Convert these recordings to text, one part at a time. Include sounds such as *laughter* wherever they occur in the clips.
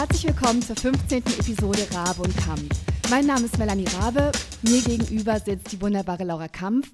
Herzlich willkommen zur 15. Episode Rabe und Kampf. Mein Name ist Melanie Rabe, mir gegenüber sitzt die wunderbare Laura Kampf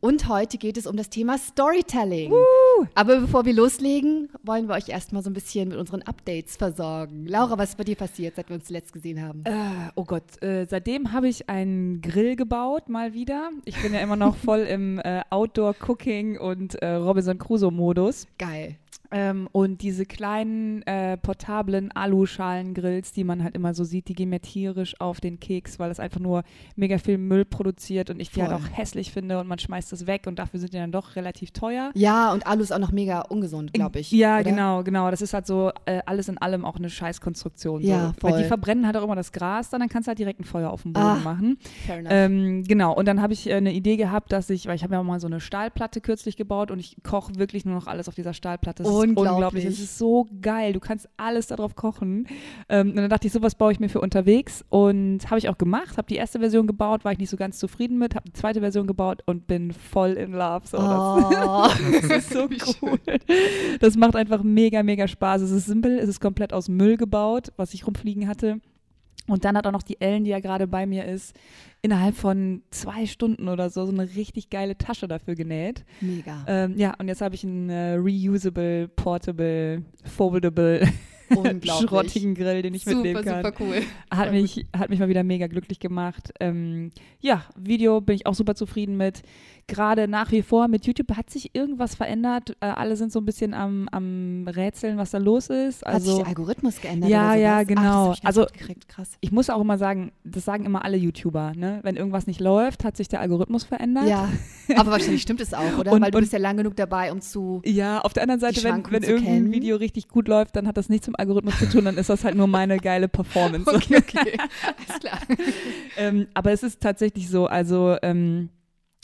und heute geht es um das Thema Storytelling. Uh. Aber bevor wir loslegen, wollen wir euch erstmal so ein bisschen mit unseren Updates versorgen. Laura, was ist bei dir passiert, seit wir uns zuletzt gesehen haben? Äh, oh Gott, äh, seitdem habe ich einen Grill gebaut, mal wieder. Ich bin ja immer noch voll im äh, Outdoor-Cooking und äh, Robinson Crusoe-Modus. Geil. Ähm, und diese kleinen äh, portablen Aluschalen-Grills, die man halt immer so sieht, die gehen mir tierisch auf den Keks, weil es einfach nur mega viel Müll produziert und ich die halt auch hässlich finde und man schmeißt das weg und dafür sind die dann doch relativ teuer. Ja, und Alu ist auch noch mega ungesund, glaube ich. Ja, oder? genau, genau. Das ist halt so äh, alles in allem auch eine Scheißkonstruktion. So. Ja, voll. Weil die verbrennen halt auch immer das Gras, dann, dann kannst du halt direkt ein Feuer auf dem Boden ah, machen. Fair enough. Ähm, genau, und dann habe ich äh, eine Idee gehabt, dass ich, weil ich habe ja auch mal so eine Stahlplatte kürzlich gebaut und ich koche wirklich nur noch alles auf dieser Stahlplatte. Das unglaublich. unglaublich. Es ist so geil. Du kannst alles darauf kochen. Ähm, und dann dachte ich, sowas baue ich mir für unterwegs. Und habe ich auch gemacht. Habe die erste Version gebaut, war ich nicht so ganz zufrieden mit. Habe die zweite Version gebaut und bin voll in love. So, oh. das, *laughs* das, ist so cool. Das macht einfach mega, mega Spaß. Es ist simpel. Es ist komplett aus Müll gebaut, was ich rumfliegen hatte. Und dann hat auch noch die Ellen, die ja gerade bei mir ist, innerhalb von zwei Stunden oder so so eine richtig geile Tasche dafür genäht. Mega. Ähm, ja, und jetzt habe ich einen äh, reusable, portable, foldable *laughs* schrottigen Grill, den ich super, mitnehmen kann. Super cool. Hat mich, hat mich mal wieder mega glücklich gemacht. Ähm, ja, Video bin ich auch super zufrieden mit gerade nach wie vor mit YouTube hat sich irgendwas verändert. Äh, alle sind so ein bisschen am, am Rätseln, was da los ist. Also, hat sich der Algorithmus geändert? Ja, ja, genau. Ach, ich also ich muss auch immer sagen, das sagen immer alle YouTuber. Ne? Wenn irgendwas nicht läuft, hat sich der Algorithmus verändert. Ja, aber wahrscheinlich stimmt es auch, oder? *laughs* Und, Weil du bist ja lang genug dabei, um zu Ja, auf der anderen Seite, wenn, wenn irgendein kennen. Video richtig gut läuft, dann hat das nichts dem Algorithmus zu tun, dann ist das halt nur meine geile Performance. *laughs* okay, okay. *laughs* Alles klar. ähm, aber es ist tatsächlich so, also ähm,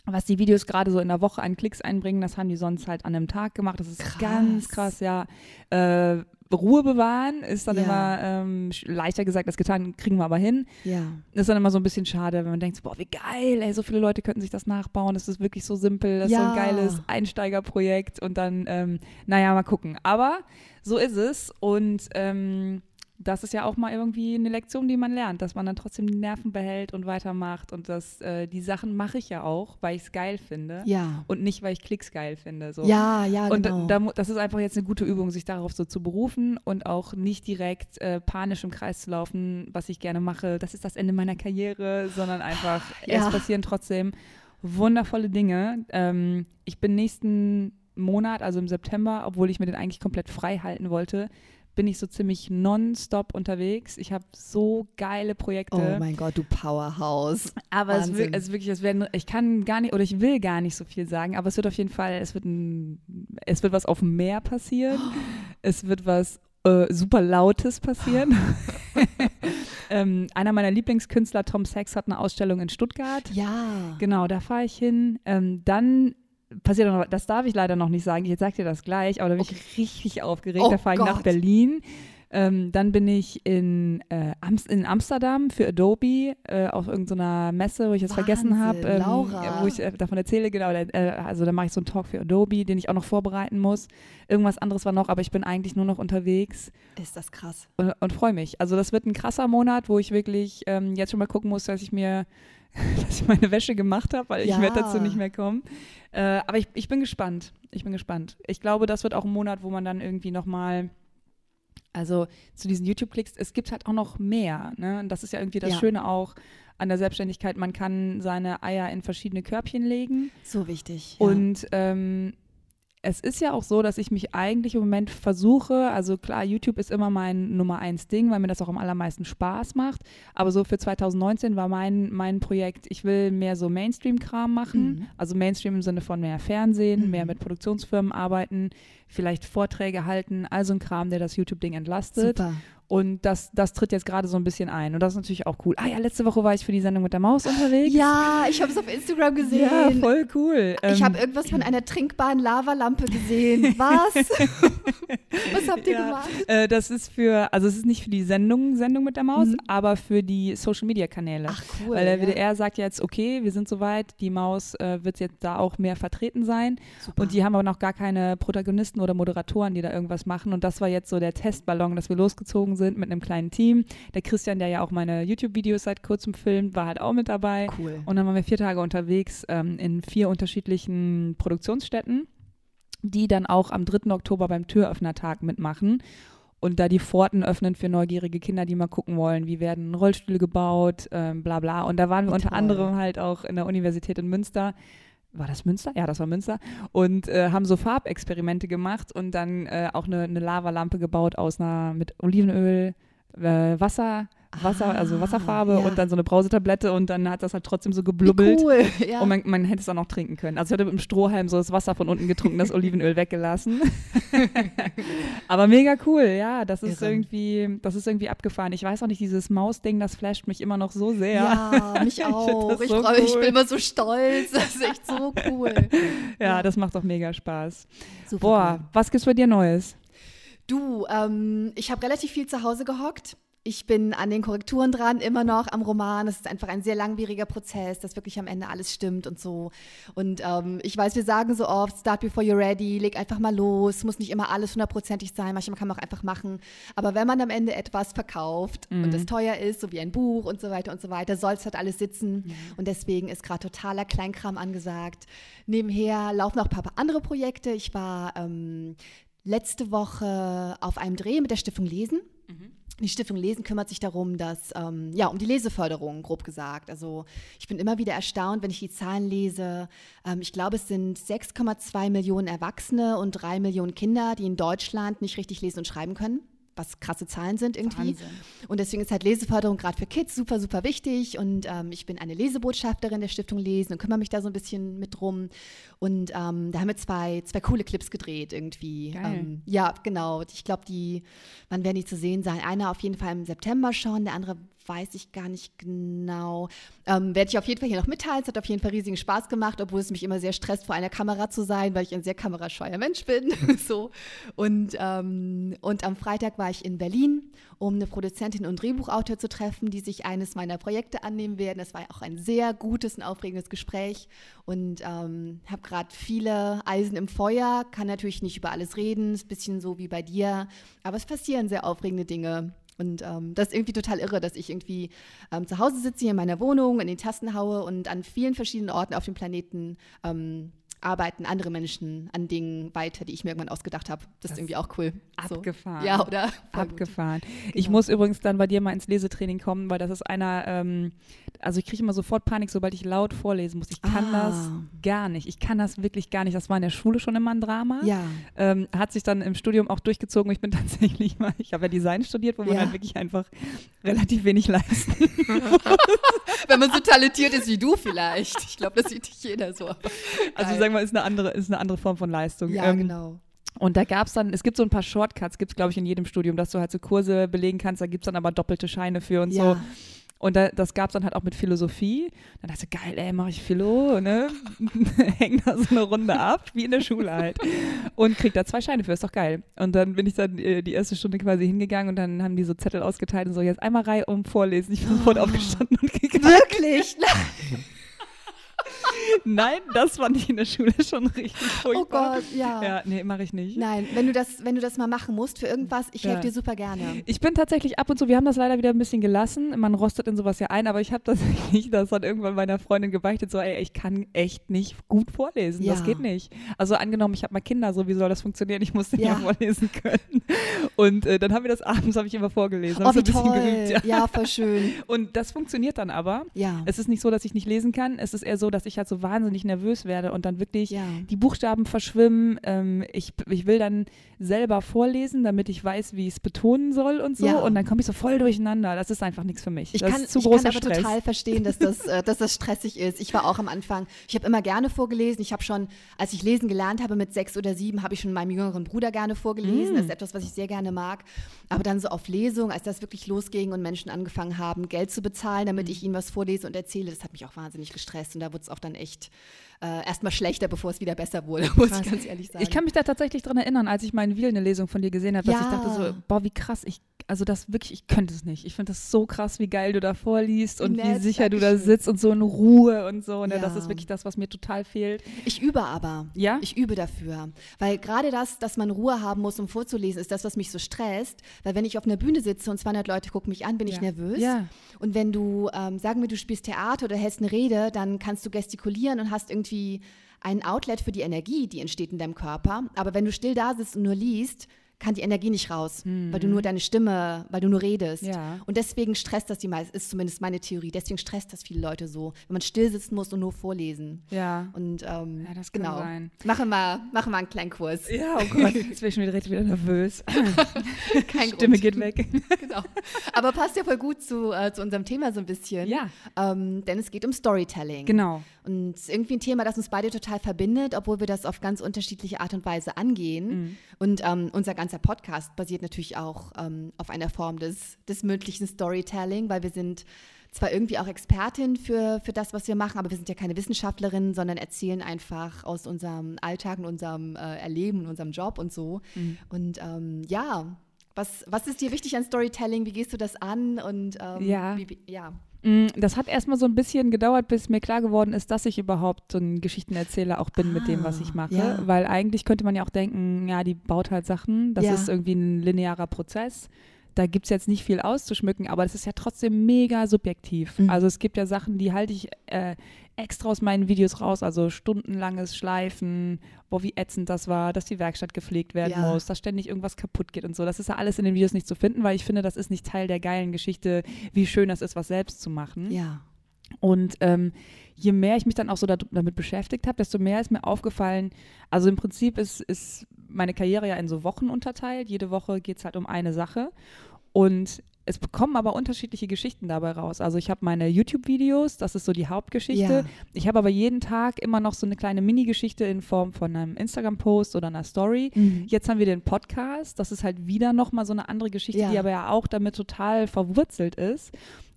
was die Videos gerade so in der Woche an Klicks einbringen, das haben die sonst halt an einem Tag gemacht. Das ist krass. ganz krass, ja. Äh, Ruhe bewahren ist dann ja. immer ähm, leichter gesagt als getan, kriegen wir aber hin. Ja. ist dann immer so ein bisschen schade, wenn man denkt, boah, wie geil, ey, so viele Leute könnten sich das nachbauen, das ist wirklich so simpel, das ja. ist so ein geiles Einsteigerprojekt und dann, ähm, naja, mal gucken. Aber so ist es und ähm, das ist ja auch mal irgendwie eine Lektion, die man lernt, dass man dann trotzdem die Nerven behält und weitermacht und dass äh, die Sachen mache ich ja auch, weil ich es geil finde ja. und nicht, weil ich Klicks geil finde. So. Ja, ja, und genau. Da, das ist einfach jetzt eine gute Übung, sich darauf so zu berufen und auch nicht direkt äh, panisch im Kreis zu laufen, was ich gerne mache. Das ist das Ende meiner Karriere, sondern einfach, ja. es passieren trotzdem wundervolle Dinge. Ähm, ich bin nächsten Monat, also im September, obwohl ich mir den eigentlich komplett frei halten wollte, bin ich so ziemlich nonstop unterwegs. Ich habe so geile Projekte. Oh mein Gott, du Powerhouse. Aber es, wird, es wirklich, es werden, ich kann gar nicht oder ich will gar nicht so viel sagen, aber es wird auf jeden Fall, es wird ein, es wird was auf dem Meer passieren. *gasps* Es wird was äh, super Lautes passieren. *laughs* *laughs* ähm, einer meiner Lieblingskünstler, Tom Sachs, hat eine Ausstellung in Stuttgart. Ja. Genau, da fahre ich hin. Ähm, dann passiert noch, das darf ich leider noch nicht sagen, ich sag dir das gleich, aber da bin okay. ich richtig aufgeregt. Oh da fahre ich Gott. nach Berlin. Ähm, dann bin ich in, äh, in Amsterdam für Adobe äh, auf irgendeiner Messe, wo ich jetzt Wahnsinn, vergessen habe, ähm, wo ich äh, davon erzähle. Genau, äh, also da mache ich so einen Talk für Adobe, den ich auch noch vorbereiten muss. Irgendwas anderes war noch, aber ich bin eigentlich nur noch unterwegs. Ist das krass. Und, und freue mich. Also das wird ein krasser Monat, wo ich wirklich ähm, jetzt schon mal gucken muss, dass ich mir *laughs* dass ich meine Wäsche gemacht habe, weil ja. ich werde dazu nicht mehr kommen. Äh, aber ich, ich bin gespannt. Ich bin gespannt. Ich glaube, das wird auch ein Monat, wo man dann irgendwie nochmal, also zu diesen YouTube-Klicks, es gibt halt auch noch mehr. Ne? Und das ist ja irgendwie das ja. Schöne auch an der Selbstständigkeit. Man kann seine Eier in verschiedene Körbchen legen. So wichtig. Ja. Und ähm, es ist ja auch so, dass ich mich eigentlich im Moment versuche, also klar, YouTube ist immer mein Nummer eins Ding, weil mir das auch am allermeisten Spaß macht. Aber so für 2019 war mein, mein Projekt, ich will mehr so Mainstream-Kram machen. Mhm. Also Mainstream im Sinne von mehr Fernsehen, mhm. mehr mit Produktionsfirmen arbeiten, vielleicht Vorträge halten, also ein Kram, der das YouTube-Ding entlastet. Super. Und das, das tritt jetzt gerade so ein bisschen ein. Und das ist natürlich auch cool. Ah ja, letzte Woche war ich für die Sendung mit der Maus unterwegs. Ja, ich habe es auf Instagram gesehen. Ja, voll cool. Ich ähm, habe irgendwas von einer trinkbaren Lavalampe gesehen. Was? *laughs* Was habt ihr ja, gemacht? Äh, das ist für, also es ist nicht für die Sendung, Sendung mit der Maus, mhm. aber für die Social Media Kanäle. Ach cool. Weil der WDR sagt jetzt, okay, wir sind soweit, die Maus äh, wird jetzt da auch mehr vertreten sein. Super. Und die haben aber noch gar keine Protagonisten oder Moderatoren, die da irgendwas machen. Und das war jetzt so der Testballon, dass wir losgezogen sind mit einem kleinen Team. Der Christian, der ja auch meine YouTube-Videos seit kurzem filmt, war halt auch mit dabei. Cool. Und dann waren wir vier Tage unterwegs ähm, in vier unterschiedlichen Produktionsstätten, die dann auch am 3. Oktober beim Türöffnertag mitmachen und da die Pforten öffnen für neugierige Kinder, die mal gucken wollen, wie werden Rollstühle gebaut, ähm, bla bla. Und da waren wir unter anderem halt auch in der Universität in Münster. War das Münster? Ja, das war Münster. Und äh, haben so Farbexperimente gemacht und dann äh, auch eine, eine Lavalampe gebaut aus einer mit Olivenöl, äh, Wasser, Wasser, also ah, Wasserfarbe ja. und dann so eine Brausetablette und dann hat das halt trotzdem so geblubbelt. cool, ja. Und man, man, hätte es auch noch trinken können. Also ich hatte mit dem Strohhalm so das Wasser von unten getrunken, das *laughs* Olivenöl weggelassen. *laughs* Aber mega cool, ja. Das ist Irre. irgendwie, das ist irgendwie abgefahren. Ich weiß auch nicht, dieses Mausding, das flasht mich immer noch so sehr. Ja, *laughs* mich auch. Ich, so freu, cool. ich, bin immer so stolz. Das ist echt so cool. ja, ja. das macht doch mega Spaß. Super Boah, cool. was gibt's bei dir Neues? Du, ähm, ich habe relativ viel zu Hause gehockt ich bin an den Korrekturen dran, immer noch am Roman. Es ist einfach ein sehr langwieriger Prozess, dass wirklich am Ende alles stimmt und so. Und ähm, ich weiß, wir sagen so oft, start before you're ready, leg einfach mal los, muss nicht immer alles hundertprozentig sein, manchmal kann man auch einfach machen. Aber wenn man am Ende etwas verkauft mhm. und es teuer ist, so wie ein Buch und so weiter und so weiter, soll es halt alles sitzen. Mhm. Und deswegen ist gerade totaler Kleinkram angesagt. Nebenher laufen auch ein paar andere Projekte. Ich war ähm, letzte Woche auf einem Dreh mit der Stiftung Lesen. Mhm. Die Stiftung Lesen kümmert sich darum, dass, ähm, ja, um die Leseförderung, grob gesagt. Also ich bin immer wieder erstaunt, wenn ich die Zahlen lese. Ähm, ich glaube, es sind 6,2 Millionen Erwachsene und 3 Millionen Kinder, die in Deutschland nicht richtig lesen und schreiben können was krasse Zahlen sind irgendwie. Wahnsinn. Und deswegen ist halt Leseförderung gerade für Kids super, super wichtig. Und ähm, ich bin eine Lesebotschafterin der Stiftung Lesen und kümmere mich da so ein bisschen mit drum. Und ähm, da haben wir zwei, zwei coole Clips gedreht irgendwie. Ähm, ja, genau. Ich glaube, die, wann werden die zu sehen sein? Einer auf jeden Fall im September schon, der andere weiß ich gar nicht genau. Ähm, Werde ich auf jeden Fall hier noch mitteilen. Es hat auf jeden Fall riesigen Spaß gemacht, obwohl es mich immer sehr stresst, vor einer Kamera zu sein, weil ich ein sehr kamerascheuer Mensch bin. *laughs* so. und, ähm, und am Freitag war ich in Berlin, um eine Produzentin und Drehbuchautor zu treffen, die sich eines meiner Projekte annehmen werden. Es war auch ein sehr gutes und aufregendes Gespräch und ähm, habe gerade viele Eisen im Feuer, kann natürlich nicht über alles reden, ist ein bisschen so wie bei dir, aber es passieren sehr aufregende Dinge. Und ähm, das ist irgendwie total irre, dass ich irgendwie ähm, zu Hause sitze, hier in meiner Wohnung, in den Tasten haue und an vielen verschiedenen Orten auf dem Planeten ähm, arbeiten andere Menschen an Dingen weiter, die ich mir irgendwann ausgedacht habe. Das, das, ist irgendwie auch cool. Abgefahren. So. Ja, oder? Abgefahren. Genau. Ich muss übrigens dann bei dir mal ins Lesetraining kommen, weil das ist einer, ähm, also ich kriege immer sofort Panik, sobald ich laut vorlesen muss. Ich kann ah. das gar nicht. Ich kann das wirklich gar nicht. Das war in der Schule schon immer ein Drama. Ja. Ähm, hat sich dann im Studium auch durchgezogen. Ich bin *laughs* tatsächlich mal, ich habe ja Design studiert, wo man ja. halt wirklich einfach relativ wenig leisten *laughs* Wenn man so talentiert ist wie du vielleicht. Ich glaube, das sieht nicht jeder so. Also sagen wir, ist eine andere, ist eine andere Form von Leistung. Ja, ähm, genau. Und da gab es dann, es gibt so ein paar Shortcuts, gibt es glaube ich in jedem Studium, dass du halt so Kurse belegen kannst, da gibt es dann aber doppelte Scheine für und ja. so. Und da, das gab es dann halt auch mit Philosophie. Dann dachte ich, geil, ey, mache ich Philo, ne? *laughs* Häng da so eine Runde ab, wie in der Schule halt. Und krieg da zwei Scheine für, ist doch geil. Und dann bin ich dann äh, die erste Stunde quasi hingegangen und dann haben die so Zettel ausgeteilt und so, jetzt einmal Reihe um vorlesen. Ich bin sofort oh. aufgestanden und gegangen. Wirklich? Nein, *laughs* das fand ich in der Schule schon richtig furchtbar. Oh Gott, ja. Ja, nee, mache ich nicht. Nein, wenn du das, wenn du das mal machen musst für irgendwas, ich ja. helfe dir super gerne. Ich bin tatsächlich ab und zu, wir haben das leider wieder ein bisschen gelassen. Man rostet in sowas ja ein, aber ich habe tatsächlich *laughs* das dann irgendwann meiner Freundin gebeichtet, so, ey, ich kann echt nicht gut vorlesen. Ja. Das geht nicht. Also angenommen, ich habe mal Kinder, so wie soll das funktionieren? Ich musste ja, ja vorlesen können. Und äh, dann haben wir das abends, habe ich immer vorgelesen. Oh, wie toll. Geübt, ja. ja, voll schön. Und das funktioniert dann aber. Ja. Es ist nicht so, dass ich nicht lesen kann. Es ist eher so, dass ich halt so wahnsinnig nervös werde und dann wirklich ja. die Buchstaben verschwimmen. Ähm, ich, ich will dann selber vorlesen, damit ich weiß, wie ich es betonen soll und so. Ja. Und dann komme ich so voll durcheinander. Das ist einfach nichts für mich. Ich das kann, ist zu ich großer kann aber Stress. total verstehen, dass das, äh, dass das stressig ist. Ich war auch am Anfang, ich habe immer gerne vorgelesen. Ich habe schon, als ich lesen gelernt habe mit sechs oder sieben, habe ich schon meinem jüngeren Bruder gerne vorgelesen. Mm. Das ist etwas, was ich sehr gerne mag. Aber dann so auf Lesung, als das wirklich losging und Menschen angefangen haben, Geld zu bezahlen, damit mm. ich ihnen was vorlese und erzähle, das hat mich auch wahnsinnig gestresst. Und da wurde es auch dann echt äh, erstmal schlechter, bevor es wieder besser wurde, *laughs* muss krass. ich ganz ehrlich sagen. Ich kann mich da tatsächlich dran erinnern, als ich in Wiel eine Lesung von dir gesehen habe, dass ja. ich dachte so, boah, wie krass, ich also das wirklich, ich könnte es nicht. Ich finde das so krass, wie geil du da vorliest und Nett, wie sicher du da sitzt und so in Ruhe und so. Ne? Ja. Das ist wirklich das, was mir total fehlt. Ich übe aber. Ja? Ich übe dafür. Weil gerade das, dass man Ruhe haben muss, um vorzulesen, ist das, was mich so stresst. Weil wenn ich auf einer Bühne sitze und 200 Leute gucken mich an, bin ja. ich nervös. Ja. Und wenn du, ähm, sagen wir, du spielst Theater oder hältst eine Rede, dann kannst du gestikulieren und hast irgendwie ein Outlet für die Energie, die entsteht in deinem Körper. Aber wenn du still da sitzt und nur liest, kann die Energie nicht raus, mhm. weil du nur deine Stimme, weil du nur redest. Ja. Und deswegen stresst das die meisten, ist zumindest meine Theorie, deswegen stresst das viele Leute so, wenn man still sitzen muss und nur vorlesen. Ja. Und ähm, ja, das kann genau. sein. Machen wir, machen wir einen kleinen Kurs. Ja, oh Gott, *laughs* jetzt bin ich schon wieder, wieder nervös. *laughs* Kein Stimme Grund. geht weg. *laughs* genau. Aber passt ja voll gut zu, äh, zu unserem Thema so ein bisschen. Ja. Ähm, denn es geht um Storytelling. Genau. Und irgendwie ein Thema, das uns beide total verbindet, obwohl wir das auf ganz unterschiedliche Art und Weise angehen. Mhm. Und ähm, unser ganzer Podcast basiert natürlich auch ähm, auf einer Form des, des mündlichen Storytelling, weil wir sind zwar irgendwie auch Expertin für, für das, was wir machen, aber wir sind ja keine Wissenschaftlerin, sondern erzählen einfach aus unserem Alltag und unserem äh, Erleben und unserem Job und so. Mhm. Und ähm, ja, was, was ist dir wichtig an Storytelling? Wie gehst du das an? Und ähm, ja. Wie, ja. Mm, das hat erstmal so ein bisschen gedauert, bis mir klar geworden ist, dass ich überhaupt so ein Geschichtenerzähler auch bin ah, mit dem, was ich ah, mache. Ja. Weil eigentlich könnte man ja auch denken, ja, die baut halt Sachen. Das ja. ist irgendwie ein linearer Prozess da gibt es jetzt nicht viel auszuschmücken, aber das ist ja trotzdem mega subjektiv. Mhm. Also es gibt ja Sachen, die halte ich äh, extra aus meinen Videos raus, also stundenlanges Schleifen, boah, wie ätzend das war, dass die Werkstatt gepflegt werden ja. muss, dass ständig irgendwas kaputt geht und so. Das ist ja alles in den Videos nicht zu finden, weil ich finde, das ist nicht Teil der geilen Geschichte, wie schön das ist, was selbst zu machen. Ja. Und ähm, je mehr ich mich dann auch so damit beschäftigt habe, desto mehr ist mir aufgefallen, also im Prinzip ist, ist meine Karriere ja in so Wochen unterteilt. Jede Woche geht es halt um eine Sache. Und es bekommen aber unterschiedliche Geschichten dabei raus. Also ich habe meine YouTube-Videos, das ist so die Hauptgeschichte. Ja. Ich habe aber jeden Tag immer noch so eine kleine Mini-Geschichte in Form von einem Instagram-Post oder einer Story. Mhm. Jetzt haben wir den Podcast, das ist halt wieder nochmal so eine andere Geschichte, ja. die aber ja auch damit total verwurzelt ist.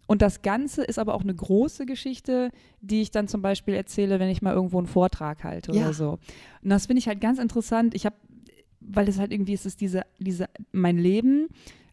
Und das Ganze ist aber auch eine große Geschichte, die ich dann zum Beispiel erzähle, wenn ich mal irgendwo einen Vortrag halte ja. oder so. Und das finde ich halt ganz interessant. Ich habe, weil es halt irgendwie ist, es diese, diese, mein Leben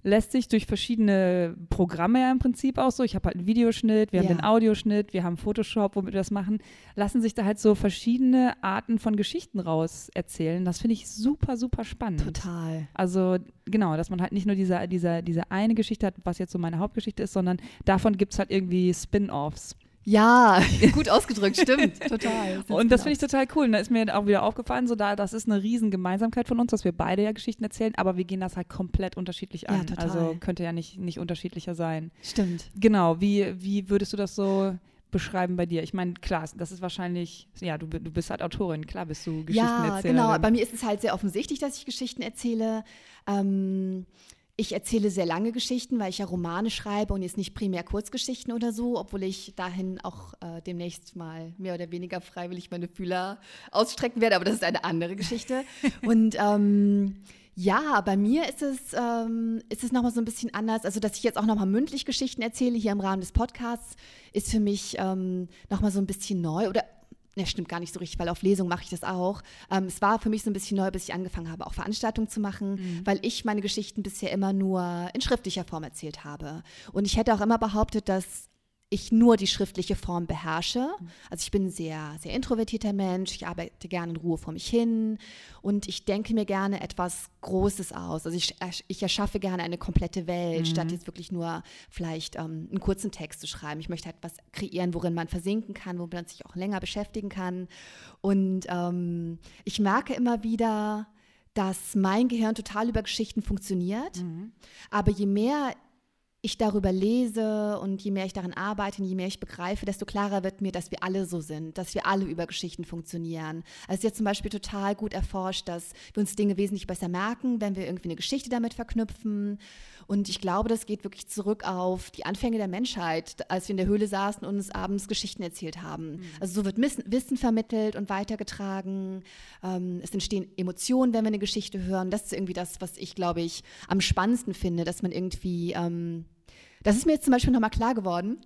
lässt sich durch verschiedene Programme ja im Prinzip auch so. Ich habe halt einen Videoschnitt, wir ja. haben den Audioschnitt, wir haben Photoshop, womit wir das machen. Lassen sich da halt so verschiedene Arten von Geschichten raus erzählen. Das finde ich super, super spannend. Total. Also genau, dass man halt nicht nur diese, diese, diese eine Geschichte hat, was jetzt so meine Hauptgeschichte ist, sondern davon gibt es halt irgendwie Spin-offs. Ja, *laughs* gut ausgedrückt, stimmt, *laughs* total. Und das finde ich total cool. Und da ist mir auch wieder aufgefallen, so da, das ist eine riesen Gemeinsamkeit von uns, dass wir beide ja Geschichten erzählen, aber wir gehen das halt komplett unterschiedlich an. Ja, total. Also könnte ja nicht, nicht unterschiedlicher sein. Stimmt. Genau, wie, wie würdest du das so beschreiben bei dir? Ich meine, klar, das ist wahrscheinlich, ja, du, du bist halt Autorin, klar bist du Geschichtenerzählerin. Ja, genau, bei mir ist es halt sehr offensichtlich, dass ich Geschichten erzähle. Ähm, ich erzähle sehr lange Geschichten, weil ich ja Romane schreibe und jetzt nicht primär Kurzgeschichten oder so, obwohl ich dahin auch äh, demnächst mal mehr oder weniger freiwillig meine Fühler ausstrecken werde, aber das ist eine andere Geschichte. *laughs* und ähm, ja, bei mir ist es, ähm, ist es nochmal so ein bisschen anders. Also, dass ich jetzt auch nochmal mündlich Geschichten erzähle hier im Rahmen des Podcasts, ist für mich ähm, nochmal so ein bisschen neu. Oder ne, stimmt gar nicht so richtig, weil auf Lesung mache ich das auch. Ähm, es war für mich so ein bisschen neu, bis ich angefangen habe, auch Veranstaltungen zu machen, mhm. weil ich meine Geschichten bisher immer nur in schriftlicher Form erzählt habe. Und ich hätte auch immer behauptet, dass ich nur die schriftliche Form beherrsche. Mhm. Also ich bin ein sehr, sehr introvertierter Mensch, ich arbeite gerne in Ruhe vor mich hin und ich denke mir gerne etwas Großes aus. Also ich, ich erschaffe gerne eine komplette Welt, mhm. statt jetzt wirklich nur vielleicht ähm, einen kurzen Text zu schreiben. Ich möchte etwas kreieren, worin man versinken kann, wo man sich auch länger beschäftigen kann. Und ähm, ich merke immer wieder, dass mein Gehirn total über Geschichten funktioniert. Mhm. Aber je mehr ich darüber lese und je mehr ich daran arbeite und je mehr ich begreife, desto klarer wird mir, dass wir alle so sind, dass wir alle über Geschichten funktionieren. Also es ist jetzt zum Beispiel total gut erforscht, dass wir uns Dinge wesentlich besser merken, wenn wir irgendwie eine Geschichte damit verknüpfen. Und ich glaube, das geht wirklich zurück auf die Anfänge der Menschheit, als wir in der Höhle saßen und uns abends Geschichten erzählt haben. Mhm. Also so wird Wissen vermittelt und weitergetragen. Ähm, es entstehen Emotionen, wenn wir eine Geschichte hören. Das ist irgendwie das, was ich, glaube ich, am spannendsten finde, dass man irgendwie ähm, das ist mir jetzt zum Beispiel nochmal klar geworden,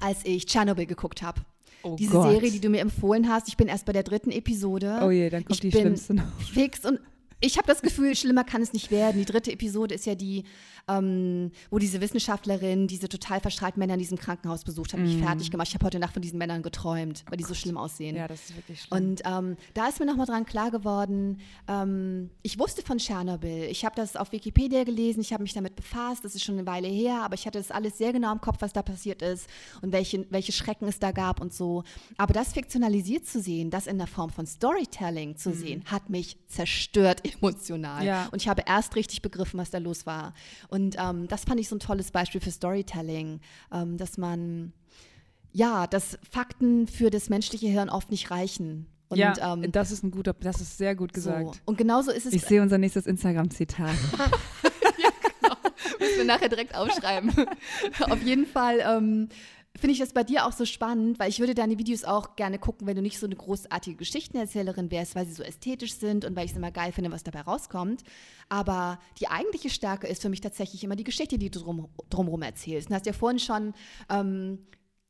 als ich Tschernobyl geguckt habe. Oh Diese Gott. Serie, die du mir empfohlen hast. Ich bin erst bei der dritten Episode. Oh je, dann kommt ich die schlimmste noch. Fix und ich habe das Gefühl, schlimmer kann es nicht werden. Die dritte Episode ist ja die, ähm, wo diese Wissenschaftlerin diese total verstrahlten Männer in diesem Krankenhaus besucht hat, mich mm. fertig gemacht. Ich habe heute Nacht von diesen Männern geträumt, weil die so schlimm aussehen. Ja, das ist wirklich schlimm. Und ähm, da ist mir nochmal dran klar geworden, ähm, ich wusste von Tschernobyl. Ich habe das auf Wikipedia gelesen, ich habe mich damit befasst, das ist schon eine Weile her, aber ich hatte das alles sehr genau im Kopf, was da passiert ist und welche, welche Schrecken es da gab und so. Aber das fiktionalisiert zu sehen, das in der Form von Storytelling zu mm. sehen, hat mich zerstört *laughs* emotional. Ja. Und ich habe erst richtig begriffen, was da los war. Und ähm, das fand ich so ein tolles Beispiel für Storytelling, ähm, dass man, ja, dass Fakten für das menschliche Hirn oft nicht reichen. Und, ja, ähm, das ist ein guter, das ist sehr gut gesagt. So. Und genauso ist es. Ich sehe unser nächstes Instagram-Zitat. *laughs* ja, genau. Müssen wir nachher direkt aufschreiben. *laughs* Auf jeden Fall ähm, finde ich das bei dir auch so spannend, weil ich würde deine Videos auch gerne gucken, wenn du nicht so eine großartige Geschichtenerzählerin wärst, weil sie so ästhetisch sind und weil ich es immer geil finde, was dabei rauskommt. Aber die eigentliche Stärke ist für mich tatsächlich immer die Geschichte, die du drum, drumherum erzählst. Du hast ja vorhin schon ähm,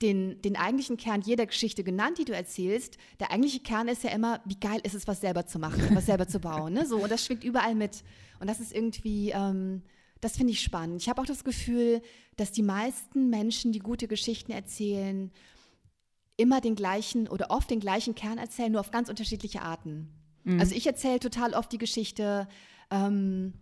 den, den eigentlichen Kern jeder Geschichte genannt, die du erzählst. Der eigentliche Kern ist ja immer, wie geil ist es, was selber zu machen, was selber zu bauen. Ne? So, und das schwingt überall mit. Und das ist irgendwie... Ähm, das finde ich spannend. Ich habe auch das Gefühl, dass die meisten Menschen, die gute Geschichten erzählen, immer den gleichen oder oft den gleichen Kern erzählen, nur auf ganz unterschiedliche Arten. Mhm. Also ich erzähle total oft die Geschichte, ähm,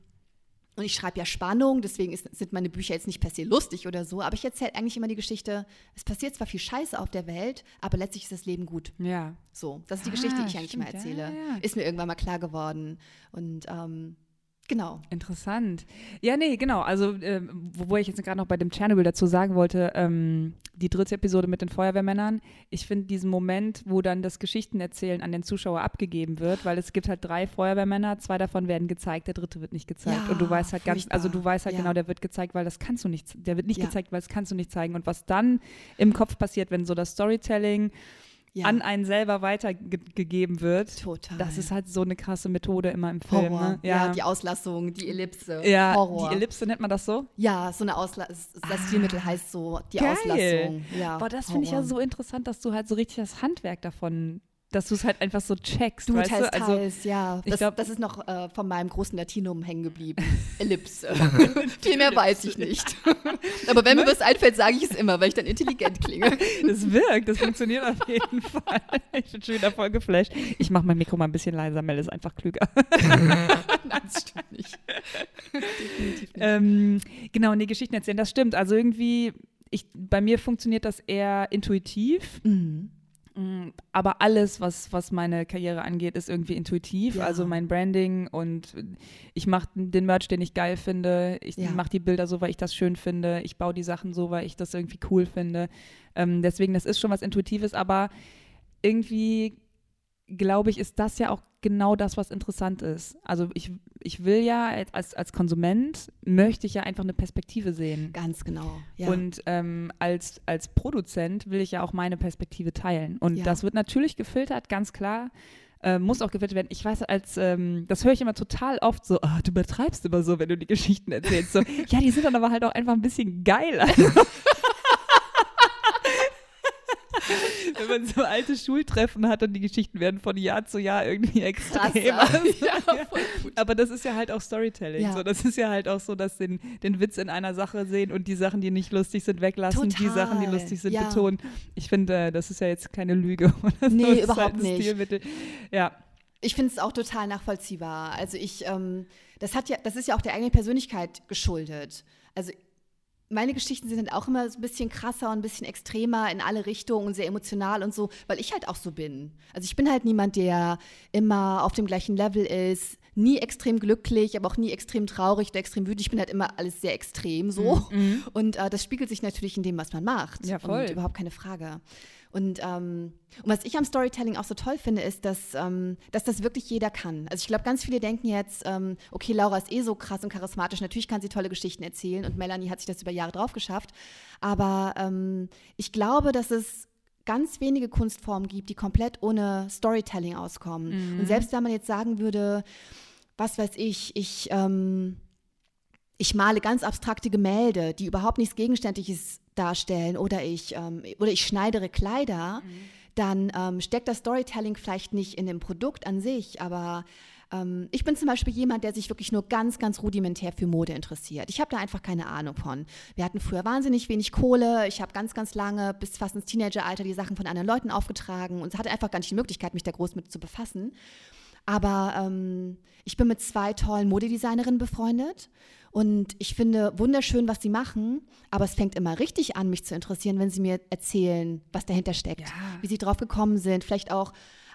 und ich schreibe ja Spannung, deswegen ist, sind meine Bücher jetzt nicht per se lustig oder so, aber ich erzähle eigentlich immer die Geschichte, es passiert zwar viel Scheiße auf der Welt, aber letztlich ist das Leben gut. Ja. So, das ist die ah, Geschichte, die ich eigentlich stimmt, immer erzähle. Ja, ja. Ist mir irgendwann mal klar geworden. Und ähm, Genau. Interessant. Ja, nee, genau. Also, äh, wo ich jetzt gerade noch bei dem Tschernobyl dazu sagen wollte, ähm, die dritte Episode mit den Feuerwehrmännern, ich finde diesen Moment, wo dann das Geschichtenerzählen an den Zuschauer abgegeben wird, weil es gibt halt drei Feuerwehrmänner, zwei davon werden gezeigt, der dritte wird nicht gezeigt. Ja, und du weißt halt ganz, also du weißt halt ja. genau, der wird gezeigt, weil das kannst du nicht, der wird nicht ja. gezeigt, weil das kannst du nicht zeigen. Und was dann im Kopf passiert, wenn so das Storytelling ja. an einen selber weitergegeben wird. Total. Das ist halt so eine krasse Methode immer im Film. Ne? Ja. ja. die Auslassung, die Ellipse. Ja, Horror. die Ellipse nennt man das so? Ja, so eine Auslassung. Das ah, Stilmittel heißt so die geil. Auslassung. Ja, Boah, das finde ich ja so interessant, dass du halt so richtig das Handwerk davon dass du es halt einfach so checkst. Du weißt teils, du? Also, teils, ja. Das, glaub, das ist noch äh, von meinem großen Latinum hängen geblieben. *laughs* Ellipse. *laughs* Viel mehr weiß ich nicht. Aber wenn mir was einfällt, sage ich es immer, weil ich dann intelligent klinge. *laughs* Das wirkt, das funktioniert auf jeden Fall. Ich bin schon wieder voll geflasht. Ich mache mein Mikro mal ein bisschen leiser, Mel ist einfach klüger. Nein, das stimmt nicht. Definitiv nicht. Ähm, genau, nee, Geschichten erzählen, das stimmt. Also irgendwie, ich, bei mir funktioniert das eher intuitiv. Mhm aber alles, was, was meine Karriere angeht, ist irgendwie intuitiv. Ja. Also mein Branding und ich mache den Merch, den ich geil finde. Ich ja. mache die Bilder so, weil ich das schön finde. Ich baue die Sachen so, weil ich das irgendwie cool finde. Ähm, deswegen, das ist schon was Intuitives, aber irgendwie glaube ich, ist das ja auch genau das, was interessant ist. Also ich, ich will ja als, als Konsument, möchte ich ja einfach eine Perspektive sehen. Ganz genau. Ja. Und ähm, als, als Produzent will ich ja auch meine Perspektive teilen. Und ja. das wird natürlich gefiltert, ganz klar. Äh, muss auch gefiltert werden. Ich weiß, als ähm, das höre ich immer total oft so, oh, du übertreibst immer so, wenn du die Geschichten erzählst. So, *laughs* ja, die sind dann aber halt auch einfach ein bisschen geiler. *laughs* *laughs* wenn man so alte Schultreffen hat und die Geschichten werden von Jahr zu Jahr irgendwie extremer. *laughs* Ja, *laughs* Aber das ist ja halt auch Storytelling. Ja. So, das ist ja halt auch so, dass den, den Witz in einer Sache sehen und die Sachen, die nicht lustig sind, weglassen, Total. die Sachen, die lustig sind, ja. betonen. Ich finde, äh, das ist ja jetzt keine Lüge. Oder nee, so. überhaupt halt nicht. Stilmittel. Ja. Ich finde es auch total nachvollziehbar. Also ich, ähm, das hat ja, das ist ja auch der eigenen Persönlichkeit geschuldet. Also meine Geschichten sind halt auch immer so ein bisschen krasser und ein bisschen extremer in alle Richtungen und sehr emotional und so, weil ich halt auch so bin. Also ich bin halt niemand, der immer auf dem gleichen Level ist, nie extrem glücklich, aber auch nie extrem traurig oder extrem wütend. Ich bin halt immer alles sehr extrem so. Mhm. Und äh, das spiegelt sich natürlich in dem, was man macht. Ja, voll. Und überhaupt keine Frage. Und, ähm, und was ich am Storytelling auch so toll finde, ist, dass, ähm, dass das wirklich jeder kann. Also ich glaube, ganz viele denken jetzt, ähm, okay, Laura ist eh so krass und charismatisch, natürlich kann sie tolle Geschichten erzählen und Melanie hat sich das über Jahre drauf geschafft. Aber ähm, ich glaube, dass es ganz wenige Kunstformen gibt, die komplett ohne Storytelling auskommen. Mhm. Und selbst wenn man jetzt sagen würde, was weiß ich, ich, ähm, ich male ganz abstrakte Gemälde, die überhaupt nichts Gegenständliches darstellen oder ich, ähm, oder ich schneidere Kleider, mhm. dann ähm, steckt das Storytelling vielleicht nicht in dem Produkt an sich, aber ähm, ich bin zum Beispiel jemand, der sich wirklich nur ganz, ganz rudimentär für Mode interessiert. Ich habe da einfach keine Ahnung von. Wir hatten früher wahnsinnig wenig Kohle. Ich habe ganz, ganz lange, bis fast ins Teenageralter, die Sachen von anderen Leuten aufgetragen und hatte einfach gar nicht die Möglichkeit, mich da groß mit zu befassen. Aber ähm, ich bin mit zwei tollen Modedesignerinnen befreundet und ich finde wunderschön, was sie machen, aber es fängt immer richtig an, mich zu interessieren, wenn sie mir erzählen, was dahinter steckt, ja. wie sie drauf gekommen sind, vielleicht auch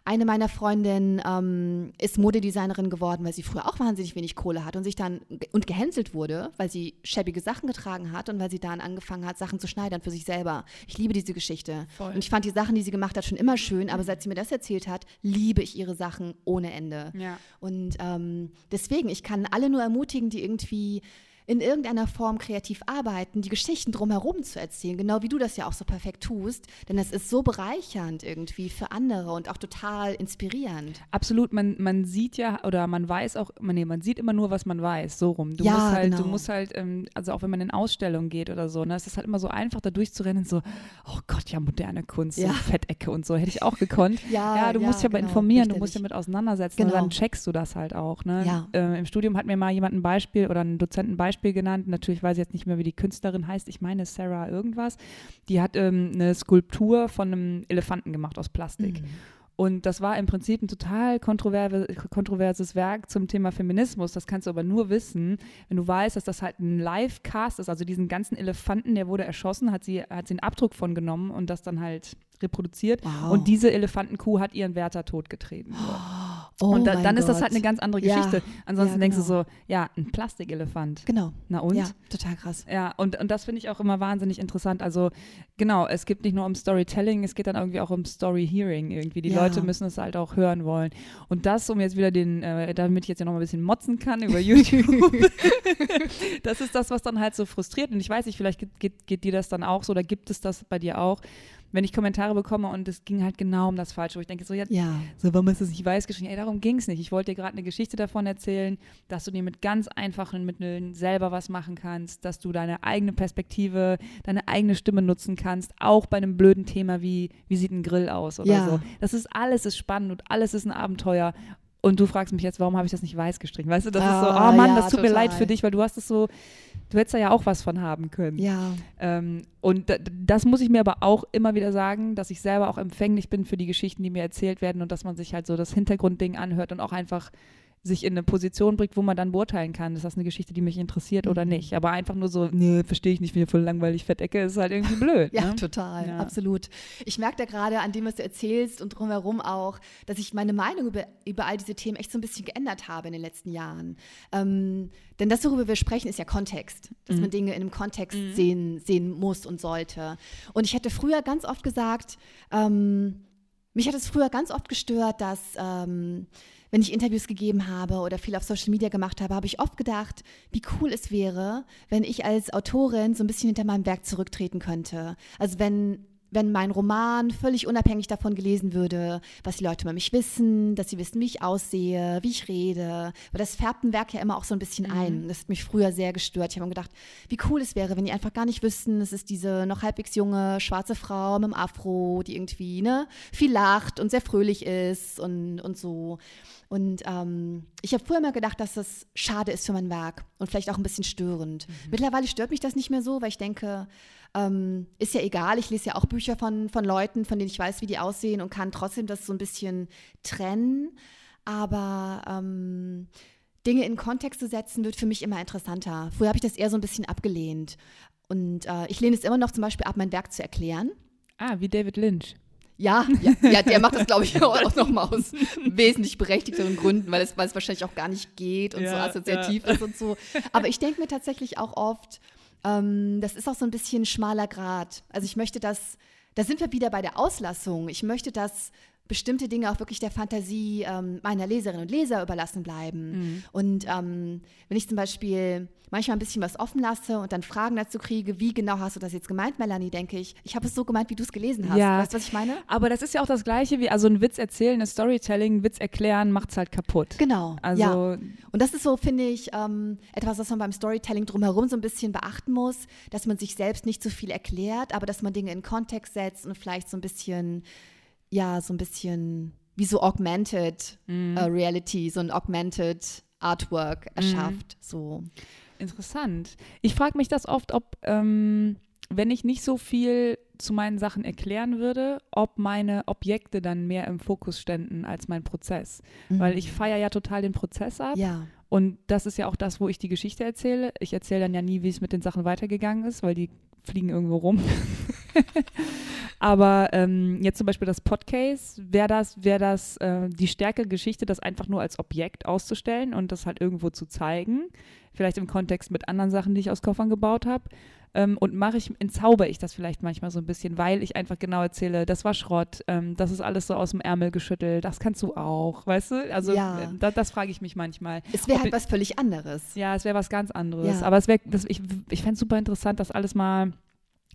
eine meiner Freundinnen ähm, ist Modedesignerin geworden, weil sie früher auch wahnsinnig wenig Kohle hat und sich dann und gehänselt wurde, weil sie schäbige Sachen getragen hat und weil sie dann angefangen hat, Sachen zu schneidern für sich selber. Ich liebe diese Geschichte. Voll. Und ich fand die Sachen, die sie gemacht hat, schon immer schön, aber seit sie mir das erzählt hat, liebe ich ihre Sachen ohne Ende. Ja. Und ähm, deswegen, ich kann alle nur ermutigen, die irgendwie in irgendeiner Form kreativ arbeiten, die Geschichten drumherum zu erzählen, genau wie du das ja auch so perfekt tust. Denn es ist so bereichernd irgendwie für andere und auch total inspirierend. Absolut, man, man sieht ja oder man weiß auch, man, nee, man sieht immer nur, was man weiß, so rum. Du ja, musst halt, genau. du musst halt, ähm, also auch wenn man in Ausstellungen geht oder so, ne, es ist halt immer so einfach, da durchzurennen, so, oh Gott, ja, moderne Kunst, ja. so Fettecke und so, hätte ich auch gekonnt. *laughs* ja, ja, du ja, musst ja genau, informieren, richtig. du musst ja mit auseinandersetzen genau. und dann checkst du das halt auch. Ne? Ja. Äh, Im Studium hat mir mal jemand ein Beispiel oder ein Dozent ein Beispiel Beispiel genannt. Natürlich weiß ich jetzt nicht mehr, wie die Künstlerin heißt. Ich meine Sarah irgendwas. Die hat ähm, eine Skulptur von einem Elefanten gemacht aus Plastik. Mhm. Und das war im Prinzip ein total kontroverses Werk zum Thema Feminismus. Das kannst du aber nur wissen, wenn du weißt, dass das halt ein Live-Cast ist. Also diesen ganzen Elefanten, der wurde erschossen, hat sie, hat sie einen Abdruck von genommen und das dann halt reproduziert. Wow. Und diese Elefantenkuh hat ihren Wärter totgetreten. So. *gasps* Oh und da, dann Gott. ist das halt eine ganz andere Geschichte. Ja. Ansonsten ja, genau. denkst du genau. so, ja, ein Plastikelefant. Genau. Na und? Ja, total krass. Ja, und, und das finde ich auch immer wahnsinnig interessant. Also genau, es geht nicht nur um Storytelling, es geht dann irgendwie auch um Story-Hearing irgendwie. Die ja. Leute müssen es halt auch hören wollen. Und das, um jetzt wieder den, äh, damit ich jetzt ja noch mal ein bisschen motzen kann über YouTube, *laughs* das ist das, was dann halt so frustriert. Und ich weiß nicht, vielleicht geht, geht, geht dir das dann auch so oder gibt es das bei dir auch? Wenn ich Kommentare bekomme und es ging halt genau um das Falsche, wo ich denke, so, ja, ja. so warum ist es nicht weiß geschrieben? Ey, darum ging es nicht. Ich wollte dir gerade eine Geschichte davon erzählen, dass du dir mit ganz einfachen Mitteln selber was machen kannst, dass du deine eigene Perspektive, deine eigene Stimme nutzen kannst, auch bei einem blöden Thema wie, wie sieht ein Grill aus oder ja. so. Das ist alles ist spannend und alles ist ein Abenteuer und du fragst mich jetzt, warum habe ich das nicht weiß gestrichen? Weißt du, das ah, ist so, ah, oh Mann, ja, das tut total. mir leid für dich, weil du hast es so, du hättest da ja auch was von haben können. Ja. Ähm, und das muss ich mir aber auch immer wieder sagen, dass ich selber auch empfänglich bin für die Geschichten, die mir erzählt werden und dass man sich halt so das Hintergrundding anhört und auch einfach sich in eine Position bringt, wo man dann beurteilen kann, ist das eine Geschichte, die mich interessiert mhm. oder nicht. Aber einfach nur so, nee, verstehe ich nicht, wie voll langweilig Fettecke ist halt irgendwie blöd. *laughs* ja, ne? total, ja. absolut. Ich merke da gerade an dem, was du erzählst und drumherum auch, dass ich meine Meinung über, über all diese Themen echt so ein bisschen geändert habe in den letzten Jahren. Ähm, denn das, worüber wir sprechen, ist ja Kontext, dass mhm. man Dinge in einem Kontext mhm. sehen, sehen muss und sollte. Und ich hätte früher ganz oft gesagt, ähm, mich hat es früher ganz oft gestört, dass ähm, wenn ich Interviews gegeben habe oder viel auf Social Media gemacht habe, habe ich oft gedacht, wie cool es wäre, wenn ich als Autorin so ein bisschen hinter meinem Werk zurücktreten könnte. Also wenn wenn mein Roman völlig unabhängig davon gelesen würde, was die Leute über mich wissen, dass sie wissen, wie ich aussehe, wie ich rede. Weil das färbt ein Werk ja immer auch so ein bisschen mhm. ein. Das hat mich früher sehr gestört. Ich habe mir gedacht, wie cool es wäre, wenn die einfach gar nicht wüssten, es ist diese noch halbwegs junge schwarze Frau mit dem Afro, die irgendwie ne, viel lacht und sehr fröhlich ist und, und so. Und ähm, ich habe früher immer gedacht, dass das schade ist für mein Werk und vielleicht auch ein bisschen störend. Mhm. Mittlerweile stört mich das nicht mehr so, weil ich denke, ähm, ist ja egal, ich lese ja auch Bücher von, von Leuten, von denen ich weiß, wie die aussehen und kann trotzdem das so ein bisschen trennen. Aber ähm, Dinge in Kontext zu setzen, wird für mich immer interessanter. Früher habe ich das eher so ein bisschen abgelehnt. Und äh, ich lehne es immer noch zum Beispiel ab, mein Werk zu erklären. Ah, wie David Lynch. Ja, ja, ja, der macht das, glaube ich, *laughs* auch nochmal aus wesentlich berechtigteren Gründen, weil es, weil es wahrscheinlich auch gar nicht geht und ja, so assoziativ ja. ist und so. Aber ich denke mir tatsächlich auch oft, ähm, das ist auch so ein bisschen schmaler Grad. Also ich möchte das, da sind wir wieder bei der Auslassung. Ich möchte, dass bestimmte Dinge auch wirklich der Fantasie ähm, meiner Leserinnen und Leser überlassen bleiben. Mhm. Und ähm, wenn ich zum Beispiel manchmal ein bisschen was offen lasse und dann Fragen dazu kriege, wie genau hast du das jetzt gemeint, Melanie, denke ich, ich habe es so gemeint, wie du es gelesen hast. Ja. Weißt du, was ich meine? Aber das ist ja auch das Gleiche wie, also ein Witz erzählen, ein Storytelling, ein Witz erklären, macht es halt kaputt. Genau. Also ja. Und das ist so, finde ich, ähm, etwas, was man beim Storytelling drumherum so ein bisschen beachten muss, dass man sich selbst nicht zu viel erklärt, aber dass man Dinge in Kontext setzt und vielleicht so ein bisschen ja so ein bisschen wie so augmented mm. uh, Reality, so ein augmented Artwork mhm. erschafft. Mm. So. Interessant. Ich frage mich das oft, ob, ähm, wenn ich nicht so viel zu meinen Sachen erklären würde, ob meine Objekte dann mehr im Fokus ständen als mein Prozess. Mhm. Weil ich feiere ja total den Prozess ab. Ja. Und das ist ja auch das, wo ich die Geschichte erzähle. Ich erzähle dann ja nie, wie es mit den Sachen weitergegangen ist, weil die fliegen irgendwo rum. *laughs* Aber ähm, jetzt zum Beispiel das Podcast, wäre das, wär das äh, die Stärke Geschichte, das einfach nur als Objekt auszustellen und das halt irgendwo zu zeigen. Vielleicht im Kontext mit anderen Sachen, die ich aus Koffern gebaut habe. Ähm, und mache ich, entzauber ich das vielleicht manchmal so ein bisschen, weil ich einfach genau erzähle, das war Schrott, ähm, das ist alles so aus dem Ärmel geschüttelt, das kannst du auch, weißt du? Also ja. äh, da, das frage ich mich manchmal. Es wäre halt was völlig anderes. Ja, es wäre was ganz anderes. Ja. Aber es wäre, ich, ich fände es super interessant, das alles mal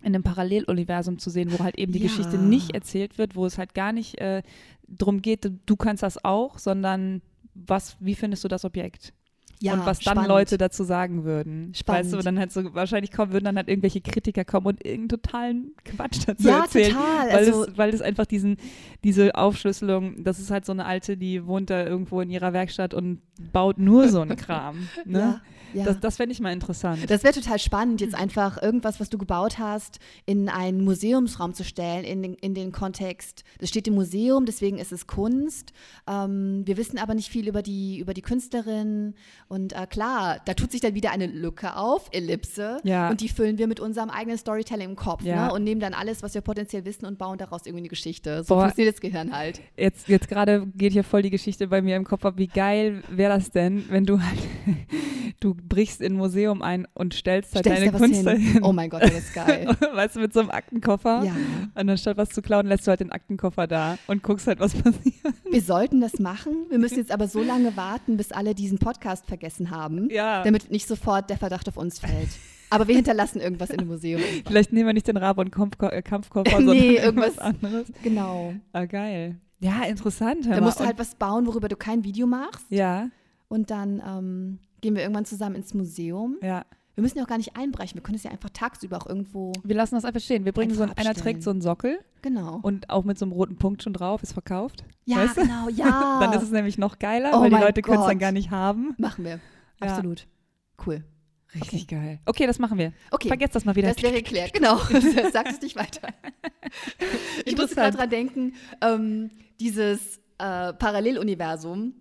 in einem Paralleluniversum zu sehen, wo halt eben die ja. Geschichte nicht erzählt wird, wo es halt gar nicht äh, darum geht, du kannst das auch, sondern was, wie findest du das Objekt? Ja, und was dann spannend. Leute dazu sagen würden. Spannend. Weißt du, dann halt so, wahrscheinlich kommen, würden dann halt irgendwelche Kritiker kommen und irgendeinen totalen Quatsch dazu ja, erzählen. Total. Weil, also, es, weil es einfach diesen, diese Aufschlüsselung, das ist halt so eine alte, die wohnt da irgendwo in ihrer Werkstatt und baut nur so einen *laughs* Kram. Ne? Ja. Ja. Das, das fände ich mal interessant. Das wäre total spannend, jetzt einfach irgendwas, was du gebaut hast, in einen Museumsraum zu stellen, in den, in den Kontext, das steht im Museum, deswegen ist es Kunst. Ähm, wir wissen aber nicht viel über die, über die Künstlerin. Und äh, klar, da tut sich dann wieder eine Lücke auf, Ellipse. Ja. Und die füllen wir mit unserem eigenen Storytelling im Kopf ja. ne? und nehmen dann alles, was wir potenziell wissen und bauen daraus irgendwie eine Geschichte. So Boah, funktioniert das Gehirn halt. Jetzt, jetzt gerade geht hier voll die Geschichte bei mir im Kopf ab. Wie geil wäre das denn, wenn du halt, *laughs* du brichst in ein Museum ein und stellst halt stellst deine Kunst hin. hin. Oh mein Gott, das ist geil. *laughs* weißt du, mit so einem Aktenkoffer. Ja. Und anstatt was zu klauen, lässt du halt den Aktenkoffer da und guckst halt, was *laughs* passiert. Wir sollten das machen. Wir müssen jetzt aber so lange warten, bis alle diesen Podcast vergessen haben, ja. damit nicht sofort der Verdacht auf uns fällt. Aber wir hinterlassen irgendwas in dem Museum. *laughs* Vielleicht nehmen wir nicht den Rab- und äh, Kampfkoffer, sondern nee, irgendwas anderes. Genau. Ah, geil. Ja, interessant. Da musst du halt was bauen, worüber du kein Video machst. Ja. Und dann ähm, gehen wir irgendwann zusammen ins Museum. Ja. Wir müssen ja auch gar nicht einbrechen. Wir können es ja einfach tagsüber auch irgendwo. Wir lassen das einfach stehen. Wir bringen so ein, einer trägt so einen Sockel. Genau. Und auch mit so einem roten Punkt schon drauf, ist verkauft. Ja, weißt du? genau, ja. *laughs* dann ist es nämlich noch geiler, oh weil die Leute können es dann gar nicht haben. Machen wir. Ja. Absolut. Cool. Richtig okay. geil. Okay, das machen wir. Okay. Vergesst das mal wieder. Das wäre geklärt, genau. *laughs* Sag es nicht weiter. *laughs* ich muss gerade dran denken, ähm, dieses äh, Paralleluniversum,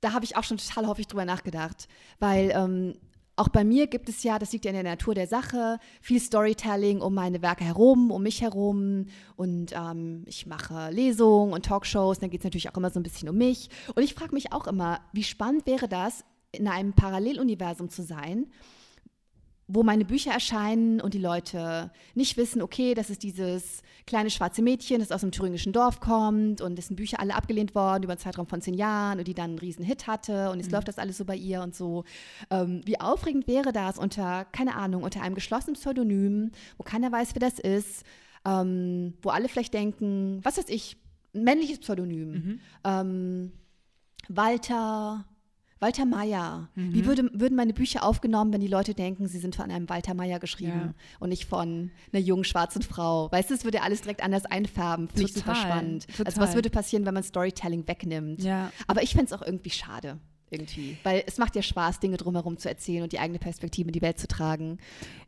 da habe ich auch schon total häufig drüber nachgedacht, weil ähm, auch bei mir gibt es ja, das liegt ja in der Natur der Sache, viel Storytelling um meine Werke herum, um mich herum. Und ähm, ich mache Lesungen und Talkshows. Dann geht es natürlich auch immer so ein bisschen um mich. Und ich frage mich auch immer, wie spannend wäre das, in einem Paralleluniversum zu sein, wo meine Bücher erscheinen und die Leute nicht wissen, okay, das ist dieses kleine schwarze Mädchen, das aus einem thüringischen Dorf kommt und dessen Bücher alle abgelehnt worden über einen Zeitraum von zehn Jahren und die dann einen riesen Hit hatte und jetzt mhm. läuft das alles so bei ihr und so. Ähm, wie aufregend wäre das unter, keine Ahnung, unter einem geschlossenen Pseudonym, wo keiner weiß, wer das ist, ähm, wo alle vielleicht denken, was weiß ich, ein männliches Pseudonym. Mhm. Ähm, Walter, Walter Meyer. Mhm. Wie würde, würden meine Bücher aufgenommen, wenn die Leute denken, sie sind von einem Walter Meyer geschrieben ja. und nicht von einer jungen schwarzen Frau? Weißt du, es würde alles direkt anders einfärben. Finde ich super spannend. Total. Also was würde passieren, wenn man Storytelling wegnimmt? Ja. Aber ich fände es auch irgendwie schade. Irgendwie. Weil es macht ja Spaß, Dinge drumherum zu erzählen und die eigene Perspektive in die Welt zu tragen.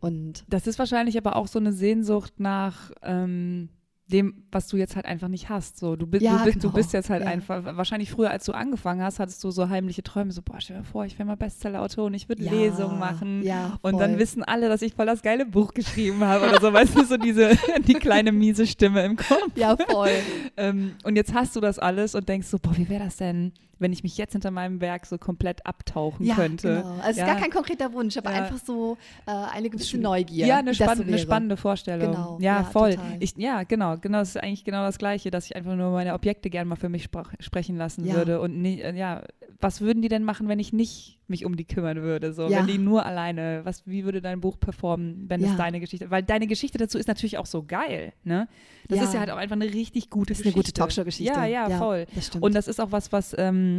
Und das ist wahrscheinlich aber auch so eine Sehnsucht nach ähm dem, was du jetzt halt einfach nicht hast. So, du, bist, ja, du, bist, genau. du bist jetzt halt ja. einfach, wahrscheinlich früher, als du angefangen hast, hattest du so heimliche Träume, so, boah, stell dir vor, ich wäre mal Bestsellerautor und ich würde ja, Lesungen machen. Ja, und dann wissen alle, dass ich voll das geile Buch geschrieben habe oder so, *laughs* weißt du, so diese, die kleine miese Stimme im Kopf. Ja, voll. *laughs* ähm, und jetzt hast du das alles und denkst so, boah, wie wäre das denn, wenn ich mich jetzt hinter meinem Werk so komplett abtauchen ja, könnte. Genau. Also es ist gar kein konkreter Wunsch, aber ja. einfach so äh, eine gewisse Neugier. Ja, eine, spann eine spannende Vorstellung. Genau. Ja, ja voll. Ich, ja, genau, genau. Das ist eigentlich genau das Gleiche, dass ich einfach nur meine Objekte gerne mal für mich sprechen lassen würde. Und nie, äh, ja, was würden die denn machen, wenn ich nicht mich um die kümmern würde? So, wenn die nur alleine, was, wie würde dein Buch performen, wenn es deine Geschichte, weil deine Geschichte dazu ist natürlich auch so geil, ne? Das ist ja halt auch einfach eine richtig gute das ist Geschichte. eine gute Talkshow-Geschichte. Ja, ja, voll. Das stimmt. Und das ist auch was, was ähm,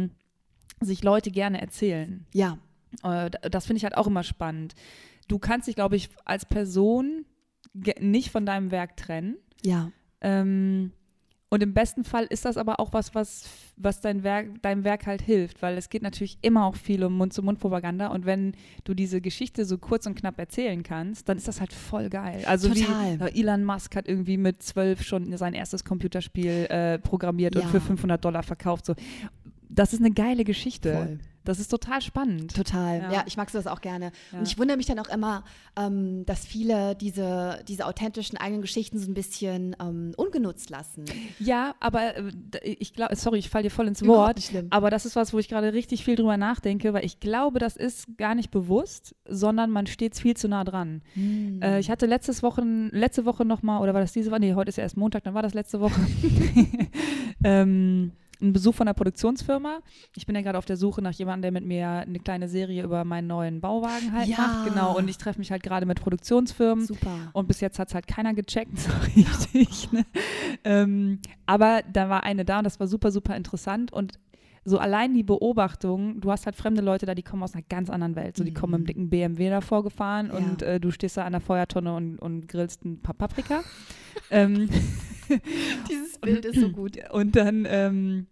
sich Leute gerne erzählen. Ja. Äh, das finde ich halt auch immer spannend. Du kannst dich, glaube ich, als Person nicht von deinem Werk trennen. Ja. Ähm, Und im besten Fall ist das aber auch was, was, was dein Werk, deinem Werk halt hilft, weil es geht natürlich immer auch viel um Mund-zu-Mund-Propaganda. Und wenn du diese Geschichte so kurz und knapp erzählen kannst, dann ist das halt voll geil. Also Total. wie Elon Musk hat irgendwie mit zwölf schon sein erstes Computerspiel äh, programmiert ja. und für 500 Dollar verkauft. So. Das ist eine geile Geschichte. Voll. Das ist total spannend. Total. Ja, ja ich mag sowas auch gerne. Ja. Und ich wundere mich dann auch immer, ähm, dass viele diese, diese authentischen eigenen Geschichten so ein bisschen ähm, ungenutzt lassen. Ja, aber äh, ich glaube, sorry, ich falle dir voll ins Wort. Aber das ist was, wo ich gerade richtig viel drüber nachdenke, weil ich glaube, das ist gar nicht bewusst, sondern man steht viel zu nah dran. Hm. Äh, ich hatte letztes Wochen, letzte Woche nochmal, oder war das diese Woche? Nee, heute ist ja erst Montag, dann war das letzte Woche. *laughs* ähm, einen Besuch von einer Produktionsfirma. Ich bin ja gerade auf der Suche nach jemandem, der mit mir eine kleine Serie über meinen neuen Bauwagen halt ja. macht. Genau. Und ich treffe mich halt gerade mit Produktionsfirmen. Super. Und bis jetzt hat es halt keiner gecheckt, *laughs* so richtig. Ne? Ähm, aber da war eine da und das war super, super interessant. Und so allein die Beobachtung, du hast halt fremde Leute da, die kommen aus einer ganz anderen Welt. So, die kommen im mhm. dicken BMW davor gefahren ja. und äh, du stehst da an der Feuertonne und, und grillst ein paar Paprika. ähm, *laughs* *laughs* *laughs* Dieses Bild ist so gut. Und dann ähm,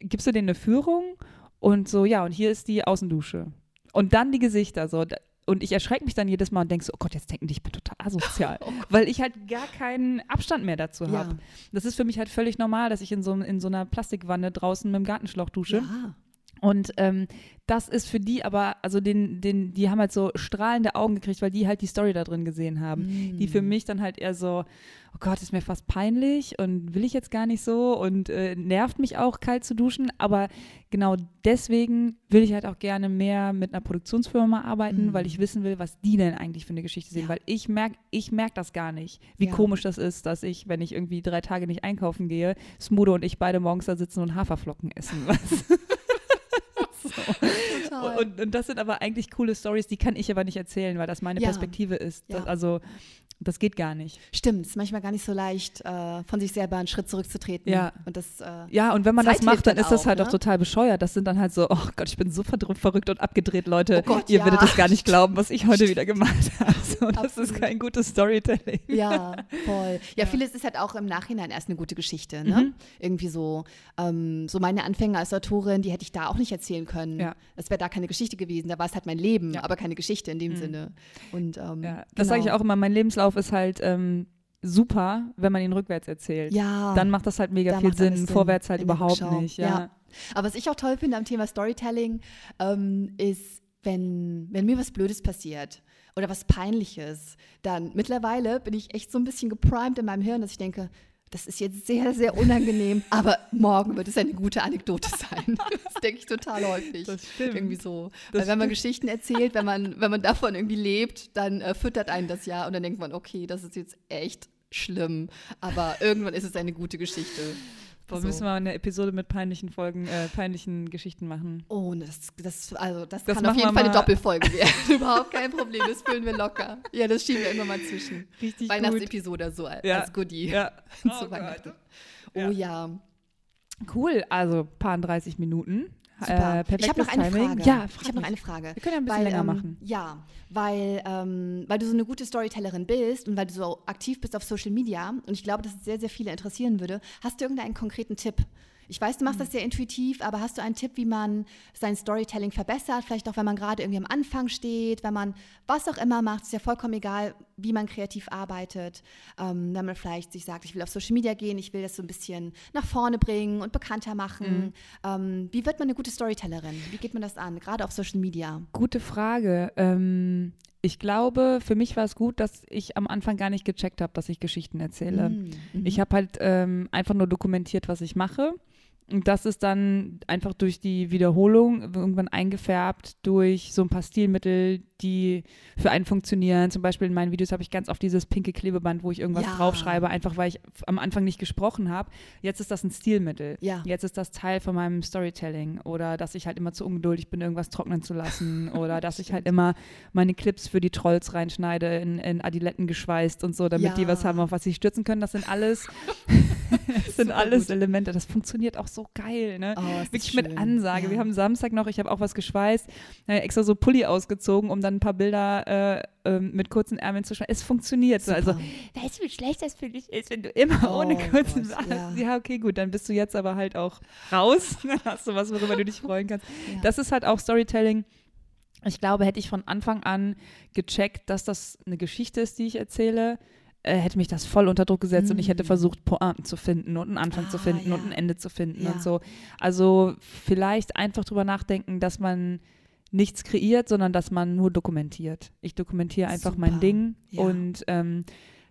gibst du denen eine Führung und so, ja, und hier ist die Außendusche. Und dann die Gesichter so. Und ich erschrecke mich dann jedes Mal und denke so, oh Gott, jetzt denken die, ich bin total asozial. *laughs* Oh weil ich halt gar keinen Abstand mehr dazu habe. Ja. Das ist für mich halt völlig normal, dass ich in so, in so einer Plastikwanne draußen mit dem Gartenschlauch dusche. Ja. Und ähm, das ist für die aber, also den, den, die haben halt so strahlende Augen gekriegt, weil die halt die Story da drin gesehen haben. Mm. Die für mich dann halt eher so, oh Gott, ist mir fast peinlich und will ich jetzt gar nicht so und äh, nervt mich auch kalt zu duschen. Aber genau deswegen will ich halt auch gerne mehr mit einer Produktionsfirma arbeiten, mm. weil ich wissen will, was die denn eigentlich für eine Geschichte sehen. Ja. Weil ich merke, ich merke das gar nicht, wie ja. komisch das ist, dass ich, wenn ich irgendwie drei Tage nicht einkaufen gehe, Smudo und ich beide morgens da sitzen und Haferflocken essen. *laughs* Was? *laughs* Total. Und, und, das sind aber eigentlich coole Stories, die kann ich aber nicht erzählen, weil das meine ja. Perspektive ist. Das, also das geht gar nicht. Stimmt, es ist manchmal gar nicht so leicht, äh, von sich selber einen Schritt zurückzutreten. Ja. Und das, äh, ja, und wenn man Zeit das macht, dann ist das halt ne? auch total bescheuert. Das sind dann halt so, oh Gott, ich bin so verrückt und abgedreht, Leute. Oh Gott, Ihr ja. werdet es gar nicht glauben, was ich heute wieder gemacht *laughs* habe. So, das ist kein gutes Storytelling. Ja, voll. Ja, ja, vieles ist halt auch im Nachhinein erst eine gute Geschichte. Ne? Mhm. Irgendwie so, ähm, so meine Anfänge als Autorin, die hätte ich da auch nicht erzählen können. Ja. Es wäre da keine Geschichte gewesen. Da war es halt mein Leben, aber keine Geschichte in dem mhm. Sinne. Und, ähm, ja, das genau. sage ich auch immer. Mein Lebenslauf ist halt ähm, super, wenn man ihn rückwärts erzählt. Ja. Dann macht das halt mega viel Sinn. Sinn. Vorwärts halt überhaupt nicht. Ja. ja. Aber was ich auch toll finde am Thema Storytelling, ähm, ist, wenn, wenn mir was Blödes passiert oder was Peinliches, dann mittlerweile bin ich echt so ein bisschen geprimed in meinem Hirn, dass ich denke, das ist jetzt sehr, sehr unangenehm, *laughs* aber morgen wird es eine gute Anekdote sein. *laughs* Das denke ich total häufig. Das stimmt. Irgendwie so. Das Weil wenn man Geschichten erzählt, wenn man, wenn man davon irgendwie lebt, dann äh, füttert einen das ja und dann denkt man, okay, das ist jetzt echt schlimm, aber irgendwann ist es eine gute Geschichte. Boah, so. müssen wir eine Episode mit peinlichen Folgen, äh, peinlichen Geschichten machen. Oh, das, das, also das, das kann auf jeden Fall eine Doppelfolge werden. *laughs* Überhaupt kein Problem, das füllen wir locker. Ja, das schieben wir immer mal zwischen. Richtig Weihnachtsepisode so als, ja. als Goodie ja. *laughs* zu oh Weihnachten. Oh ja. ja. Cool, also paar 30 Minuten. Super. Äh, ich habe noch eine Timing. Frage. Ja, ich habe noch eine Frage. Wir können ja ein bisschen weil, länger ähm, machen. Ja, weil, ähm, weil du so eine gute Storytellerin bist und weil du so aktiv bist auf Social Media und ich glaube, dass es sehr, sehr viele interessieren würde. Hast du irgendeinen konkreten Tipp? Ich weiß, du machst das mhm. sehr intuitiv, aber hast du einen Tipp, wie man sein Storytelling verbessert? Vielleicht auch, wenn man gerade irgendwie am Anfang steht, wenn man was auch immer macht, ist ja vollkommen egal, wie man kreativ arbeitet. Ähm, wenn man vielleicht sich sagt, ich will auf Social Media gehen, ich will das so ein bisschen nach vorne bringen und bekannter machen. Mhm. Ähm, wie wird man eine gute Storytellerin? Wie geht man das an, gerade auf Social Media? Gute Frage. Ähm, ich glaube, für mich war es gut, dass ich am Anfang gar nicht gecheckt habe, dass ich Geschichten erzähle. Mhm. Ich habe halt ähm, einfach nur dokumentiert, was ich mache. Und das ist dann einfach durch die Wiederholung irgendwann eingefärbt durch so ein paar Stilmittel, die für einen funktionieren. Zum Beispiel in meinen Videos habe ich ganz oft dieses pinke Klebeband, wo ich irgendwas ja. draufschreibe, einfach weil ich am Anfang nicht gesprochen habe. Jetzt ist das ein Stilmittel. Ja. Jetzt ist das Teil von meinem Storytelling. Oder dass ich halt immer zu ungeduldig bin, irgendwas trocknen zu lassen. *laughs* Oder dass ich halt immer meine Clips für die Trolls reinschneide, in, in Adiletten geschweißt und so, damit ja. die was haben, auf was sie stürzen können. Das sind alles, *laughs* *laughs* das sind alles Elemente. Das funktioniert auch so geil, ne? Oh, Wirklich mit Ansage. Ja. Wir haben Samstag noch, ich habe auch was geschweißt, extra so Pulli ausgezogen, um dann ein paar Bilder äh, äh, mit kurzen Ärmeln zu schneiden. Es funktioniert so. Also, weißt du, wie schlecht das für dich ist, wenn du immer oh, ohne kurzen Gott, ja. ja. okay, gut, dann bist du jetzt aber halt auch raus. *laughs* dann hast du was, worüber du dich freuen kannst. Ja. Das ist halt auch Storytelling. Ich glaube, hätte ich von Anfang an gecheckt, dass das eine Geschichte ist, die ich erzähle, äh, hätte mich das voll unter Druck gesetzt mm. und ich hätte mm. versucht, Pointen zu finden und einen Anfang ah, zu finden ja. und ein Ende zu finden ja. und so. Also vielleicht einfach drüber nachdenken, dass man nichts kreiert, sondern dass man nur dokumentiert. Ich dokumentiere einfach super. mein Ding ja. und ähm,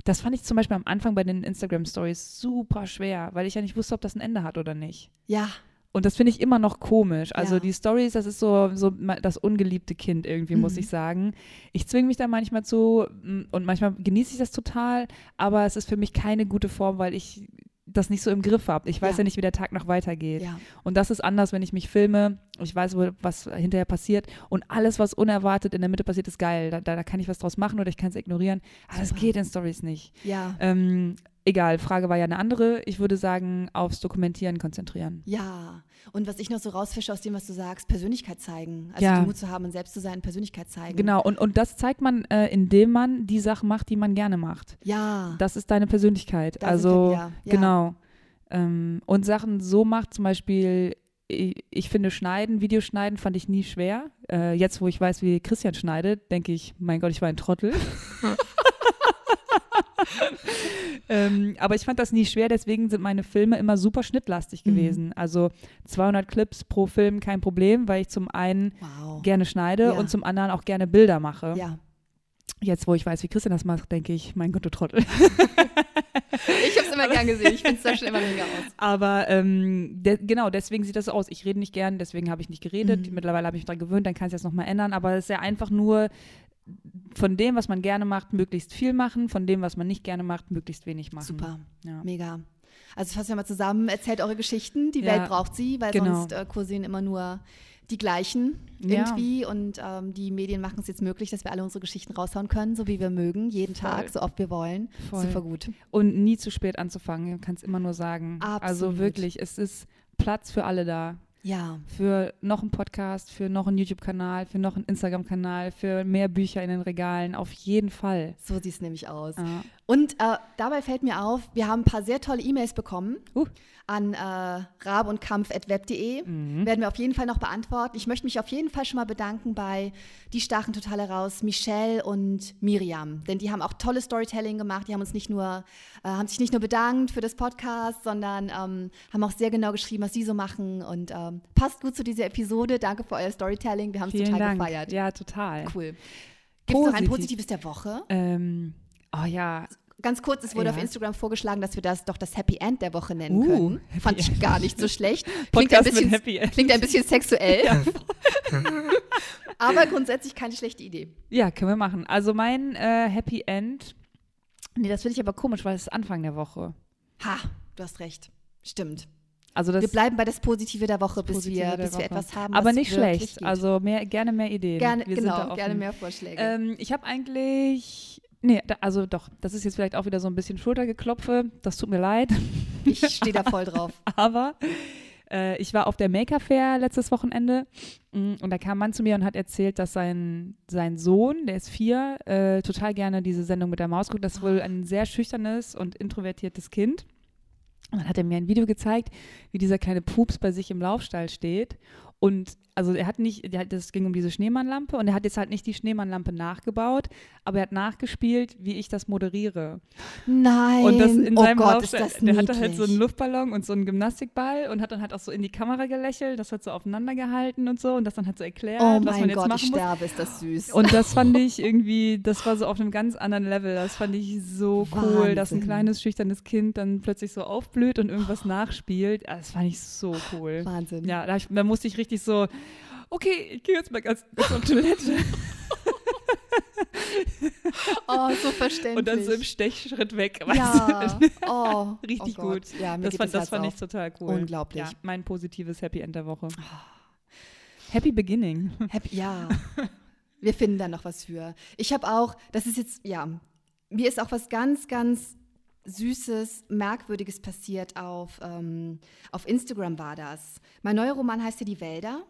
das fand ich zum Beispiel am Anfang bei den Instagram Stories super schwer, weil ich ja nicht wusste, ob das ein Ende hat oder nicht. Ja. Und das finde ich immer noch komisch. Also ja. die Stories, das ist so, so das ungeliebte Kind irgendwie, mhm. muss ich sagen. Ich zwinge mich da manchmal zu und manchmal genieße ich das total, aber es ist für mich keine gute Form, weil ich das nicht so im Griff habe. Ich weiß ja. ja, nicht, wie der Tag noch weitergeht. Ja. Und das ist anders, wenn ich mich filme. Ich weiß, was hinterher passiert. Und alles, was unerwartet in der Mitte passiert, ist geil. Da, da kann ich was draus machen oder ich kann es ignorieren. Aber das geht in Stories nicht. Ja. Ähm, egal, Frage war ja eine andere. Ich würde sagen, aufs Dokumentieren konzentrieren. Ja. Und was ich noch so rausfische aus dem, was du sagst, Persönlichkeit zeigen. Also ja. Mut zu haben und selbst zu sein, Persönlichkeit zeigen. Genau, und, und das zeigt man, äh, indem man die Sachen macht, die man gerne macht. Ja. Das ist deine Persönlichkeit. Da also, wir, ja. genau. Ähm, und Sachen so macht, zum Beispiel, ich, ich, finde Schneiden, Videoschneiden fand ich nie schwer. Äh, jetzt, wo ich weiß, wie Christian schneidet, denke ich, mein Gott, ich war ein Trottel. *laughs* *laughs* ähm, aber ich fand das nie schwer, deswegen sind meine Filme immer super schnittlastig mhm. gewesen. Also 200 Clips pro Film kein Problem, weil ich zum einen wow. gerne schneide ja. und zum anderen auch gerne Bilder mache. Ja. Jetzt, wo ich weiß, wie Christian das macht, denke ich, mein Gott, du Trottel. *laughs* ich habe es immer gern gesehen. Ich finde es da schon immer mega aus. Aber ähm, de genau, deswegen sieht das so aus. Ich rede nicht gern, deswegen habe ich nicht geredet. Mhm. Mittlerweile habe ich mich daran gewöhnt, dann kann ich das nochmal ändern. Aber es ist ja einfach nur von dem, was man gerne macht, möglichst viel machen, von dem, was man nicht gerne macht, möglichst wenig machen. Super, ja. mega. Also fassen wir mal zusammen, erzählt eure Geschichten, die ja, Welt braucht sie, weil genau. sonst äh, kursieren immer nur die gleichen irgendwie ja. und ähm, die Medien machen es jetzt möglich, dass wir alle unsere Geschichten raushauen können, so wie wir mögen, jeden Voll. Tag, so oft wir wollen. Voll. Super gut. Und nie zu spät anzufangen, man kann es immer nur sagen. Also Absolut. Also wirklich, es ist Platz für alle da. Ja. Für noch einen Podcast, für noch einen YouTube-Kanal, für noch einen Instagram-Kanal, für mehr Bücher in den Regalen. Auf jeden Fall. So sieht es nämlich aus. Ja. Und äh, dabei fällt mir auf, wir haben ein paar sehr tolle E-Mails bekommen. Uh an äh, rabundkampf.web.de. Mhm. Werden wir auf jeden Fall noch beantworten. Ich möchte mich auf jeden Fall schon mal bedanken bei Die Stachen total heraus, Michelle und Miriam. Denn die haben auch tolle Storytelling gemacht. Die haben uns nicht nur, äh, haben sich nicht nur bedankt für das Podcast, sondern ähm, haben auch sehr genau geschrieben, was sie so machen. Und ähm, passt gut zu dieser Episode. Danke für euer Storytelling. Wir haben es total Dank. gefeiert. Ja, total. Cool. Gibt es noch ein positives der Woche? Ähm, oh ja, Ganz kurz, es wurde ja. auf Instagram vorgeschlagen, dass wir das doch das Happy End der Woche nennen uh, können. Fand ich gar nicht so schlecht. *laughs* Klingt ein, bisschen, klingt ein bisschen sexuell. *laughs* Ja. *laughs* Aber grundsätzlich keine schlechte Idee. Ja, können wir machen. Also mein äh, Happy End, nee, das finde ich aber komisch, weil es ist Anfang der Woche. Ha, du hast recht. Stimmt. Also wir bleiben bei das Positive der Woche, bis, wir, bis wir etwas haben. Aber nicht schlecht. Geht. Also mehr, gerne mehr Ideen. Gerne, genau, gerne mehr Vorschläge. Ähm, ich habe eigentlich Nee, da, also doch, das ist jetzt vielleicht auch wieder so ein bisschen Schultergeklopfe. Das tut mir leid. *laughs* Ich stehe da voll drauf. *laughs* Aber äh, ich war auf der Maker Fair letztes Wochenende mm, und da kam ein Mann zu mir und hat erzählt, dass sein, sein Sohn, der ist vier, äh, total gerne diese Sendung mit der Maus guckt. Das ist wohl ein sehr schüchternes und introvertiertes Kind. Und dann hat er mir ein Video gezeigt, wie dieser kleine Pups bei sich im Laufstall steht und also er hat nicht, das ging um diese Schneemannlampe und er hat jetzt halt nicht die Schneemannlampe nachgebaut, aber er hat nachgespielt, wie ich das moderiere. Nein. Und das in oh seinem Gott, Lauf, der niedlich. hatte halt so einen Luftballon und so einen Gymnastikball und hat dann halt auch so in die Kamera gelächelt, das hat so aufeinander gehalten und so und das dann halt so erklärt, oh was man jetzt Gott, machen ich sterbe, ist das süß. Und das fand *laughs* ich irgendwie, das war so auf einem ganz anderen Level. Das fand ich so cool, Wahnsinn. dass ein kleines schüchternes Kind dann plötzlich so aufblüht und irgendwas nachspielt. Das fand ich so cool. Wahnsinn. Ja, da, da musste ich richtig so okay, ich gehe jetzt mal ganz zur Toilette. *laughs* oh, so verständlich. Und dann so im Stechschritt weg. Ja. *laughs* Oh, Richtig oh gut. Ja, das fand, das fand ich total cool. Unglaublich. Ja, mein positives Happy End der Woche. Happy Beginning. *laughs* Happy, ja. Wir finden da noch was für. Ich habe auch, das ist jetzt, ja, mir ist auch was ganz, ganz Süßes, Merkwürdiges passiert auf, ähm, auf Instagram war das. Mein neuer Roman heißt ja Die Wälder.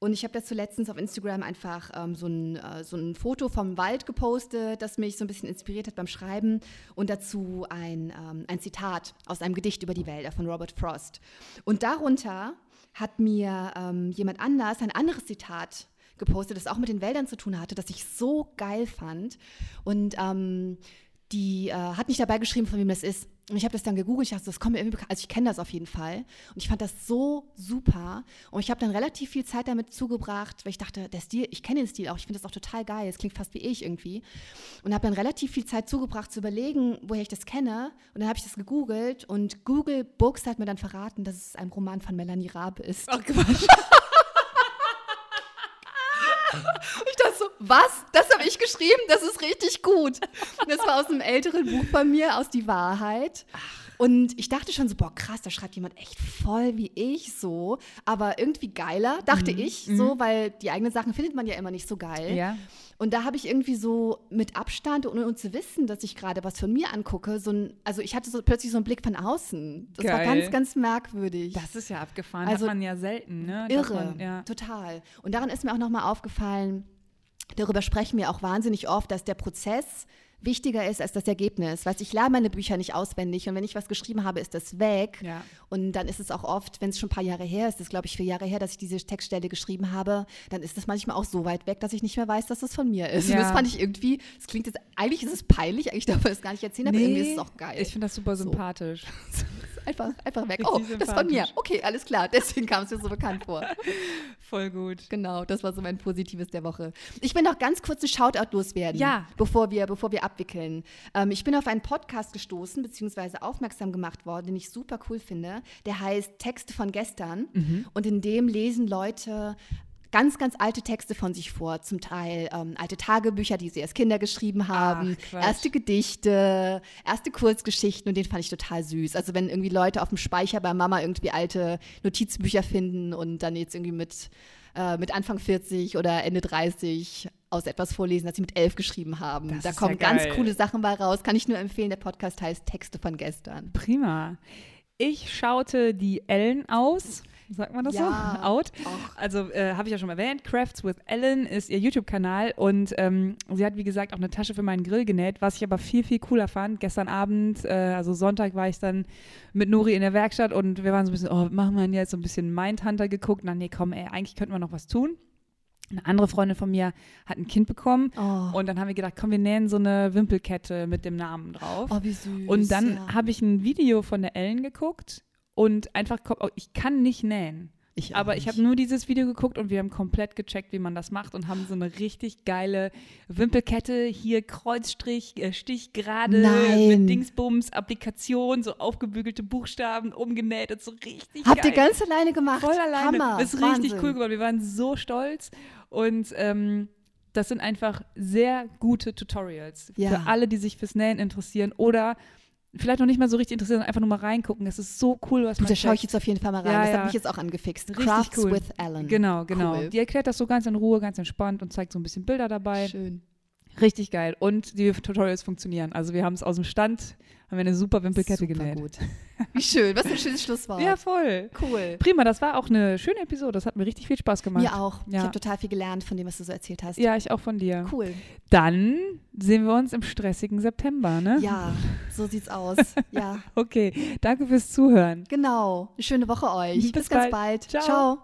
Und ich habe dazu letztens auf Instagram einfach ähm, so, ein, äh, so ein Foto vom Wald gepostet, das mich so ein bisschen inspiriert hat beim Schreiben. Und dazu ein, ähm, ein Zitat aus einem Gedicht über die Wälder von Robert Frost. Und darunter hat mir ähm, jemand anders ein anderes Zitat gepostet, das auch mit den Wäldern zu tun hatte, das ich so geil fand. Und ähm, die äh, hat nicht dabei geschrieben, von wem das ist. Und ich habe das dann gegoogelt, ich dachte, das kommt mir irgendwie bekannt. Also ich kenne das auf jeden Fall. Und ich fand das so super. Und ich habe dann relativ viel Zeit damit zugebracht, weil ich dachte, der Stil, ich kenne den Stil auch, ich finde das auch total geil. Es klingt fast wie ich irgendwie. Und habe dann relativ viel Zeit zugebracht, zu überlegen, woher ich das kenne. Und dann habe ich das gegoogelt und Google Books hat mir dann verraten, dass es ein Roman von Melanie Rabe ist. Ach Quatsch. *laughs* ich dachte so, was? Das habe ich geschrieben? Das ist richtig gut. das war aus einem älteren Buch bei mir, aus Die Wahrheit. Und ich dachte schon so, boah, krass, da schreibt jemand echt voll wie ich so. Aber irgendwie geiler, dachte mhm. ich so, mhm. weil die eigenen Sachen findet man ja immer nicht so geil. Ja. Und da habe ich irgendwie so mit Abstand, ohne uns zu wissen, dass ich gerade was von mir angucke, so ein, also ich hatte so plötzlich so einen Blick von außen. Das Geil. war ganz, ganz merkwürdig. Das ist ja abgefahren, also, hat man ja selten, ne? Irre, man, ja. total. Und daran ist mir auch nochmal aufgefallen, darüber sprechen wir auch wahnsinnig oft, dass der Prozess wichtiger ist als das Ergebnis. Weißt, ich lerne meine Bücher nicht auswendig und wenn ich was geschrieben habe, ist das weg. Ja. Und dann ist es auch oft, wenn es schon ein paar Jahre her ist, das glaube ich vier Jahre her, dass ich diese Textstelle geschrieben habe, dann ist das manchmal auch so weit weg, dass ich nicht mehr weiß, dass das von mir ist. Ja. Und das fand ich irgendwie, das klingt jetzt, eigentlich ist es peinlich, eigentlich darf man es gar nicht erzählen, aber nee, irgendwie ist es auch geil. Ich finde das super so. *laughs* einfach, einfach weg. Oh, das von mir. Okay, alles klar. Deswegen kam es mir so bekannt vor. *laughs* Voll gut. Genau, das war so mein Positives der Woche. Ich will noch ganz kurz ein Shoutout loswerden, ja. bevor, wir, bevor wir abwickeln. Ähm, ich bin auf einen Podcast gestoßen, beziehungsweise aufmerksam gemacht worden, den ich super cool finde. Der heißt Texte von gestern. Mhm. Und in dem lesen Leute ganz, ganz alte Texte von sich vor, zum Teil ähm, alte Tagebücher, die sie als Kinder geschrieben haben, Ach, erste Gedichte, erste Kurzgeschichten und den fand ich total süß. Also wenn irgendwie Leute auf dem Speicher bei Mama irgendwie alte Notizbücher finden und dann jetzt irgendwie mit, äh, mit Anfang 40 oder Ende 30 aus etwas vorlesen, das sie mit elf geschrieben haben. Das da kommen ja ganz coole Sachen bei raus. Kann ich nur empfehlen. Der Podcast heißt Texte von gestern. Prima. Ich schaute die Ellen aus sagt man das ja, so? Out. Auch. Also äh, habe ich ja schon erwähnt, Crafts with Ellen ist ihr YouTube-Kanal und ähm, sie hat, wie gesagt, auch eine Tasche für meinen Grill genäht, was ich aber viel, viel cooler fand. Gestern Abend, äh, also Sonntag, war ich dann mit Nuri in der Werkstatt und wir waren so ein bisschen, oh, machen wir jetzt so ein bisschen Mindhunter geguckt. Na, nee, komm, ey, eigentlich könnten wir noch was tun. Eine andere Freundin von mir hat ein Kind bekommen oh. und dann haben wir gedacht, komm, wir nähen so eine Wimpelkette mit dem Namen drauf. Oh, wie süß. Und dann ja. habe ich ein Video von der Ellen geguckt und einfach, oh, ich kann nicht nähen. Ich aber nicht. ich habe nur dieses Video geguckt und wir haben komplett gecheckt, wie man das macht und haben so eine richtig geile Wimpelkette, hier Kreuzstrich, äh, Stich gerade mit Dingsbums, Applikation, so aufgebügelte Buchstaben, umgenäht und so richtig Habt geil. ihr ganz alleine gemacht? Voll alleine. Hammer. Ist Wahnsinn. richtig cool geworden. Wir waren so stolz und ähm, das sind einfach sehr gute Tutorials ja. für alle, die sich fürs Nähen interessieren oder vielleicht noch nicht mal so richtig interessiert, sondern einfach nur mal reingucken. Es ist so cool, was man. Da schaue ich jetzt auf jeden Fall mal rein. Ja, das ja. hat mich jetzt auch angefixt. Richtig Crafts cool. with Alan. Genau, genau. Cool. Die erklärt das so ganz in Ruhe, ganz entspannt und zeigt so ein bisschen Bilder dabei. Schön. Richtig geil. Und die Tutorials funktionieren. Also wir haben es aus dem Stand haben wir eine super Wimpelkette super genäht. gut. *laughs* Wie schön, was ein schönes Schlusswort. Ja, voll. Cool. Prima, das war auch eine schöne Episode. Das hat mir richtig viel Spaß gemacht. Mir auch. Ja. Ich habe total viel gelernt von dem, was du so erzählt hast. Ja, ich auch von dir. Cool. Dann sehen wir uns im stressigen September, ne? Ja, so sieht's aus. *laughs* Ja. okay, danke fürs Zuhören. Genau. Eine schöne Woche euch. Bis, Bis ganz bald. bald. Ciao. Ciao.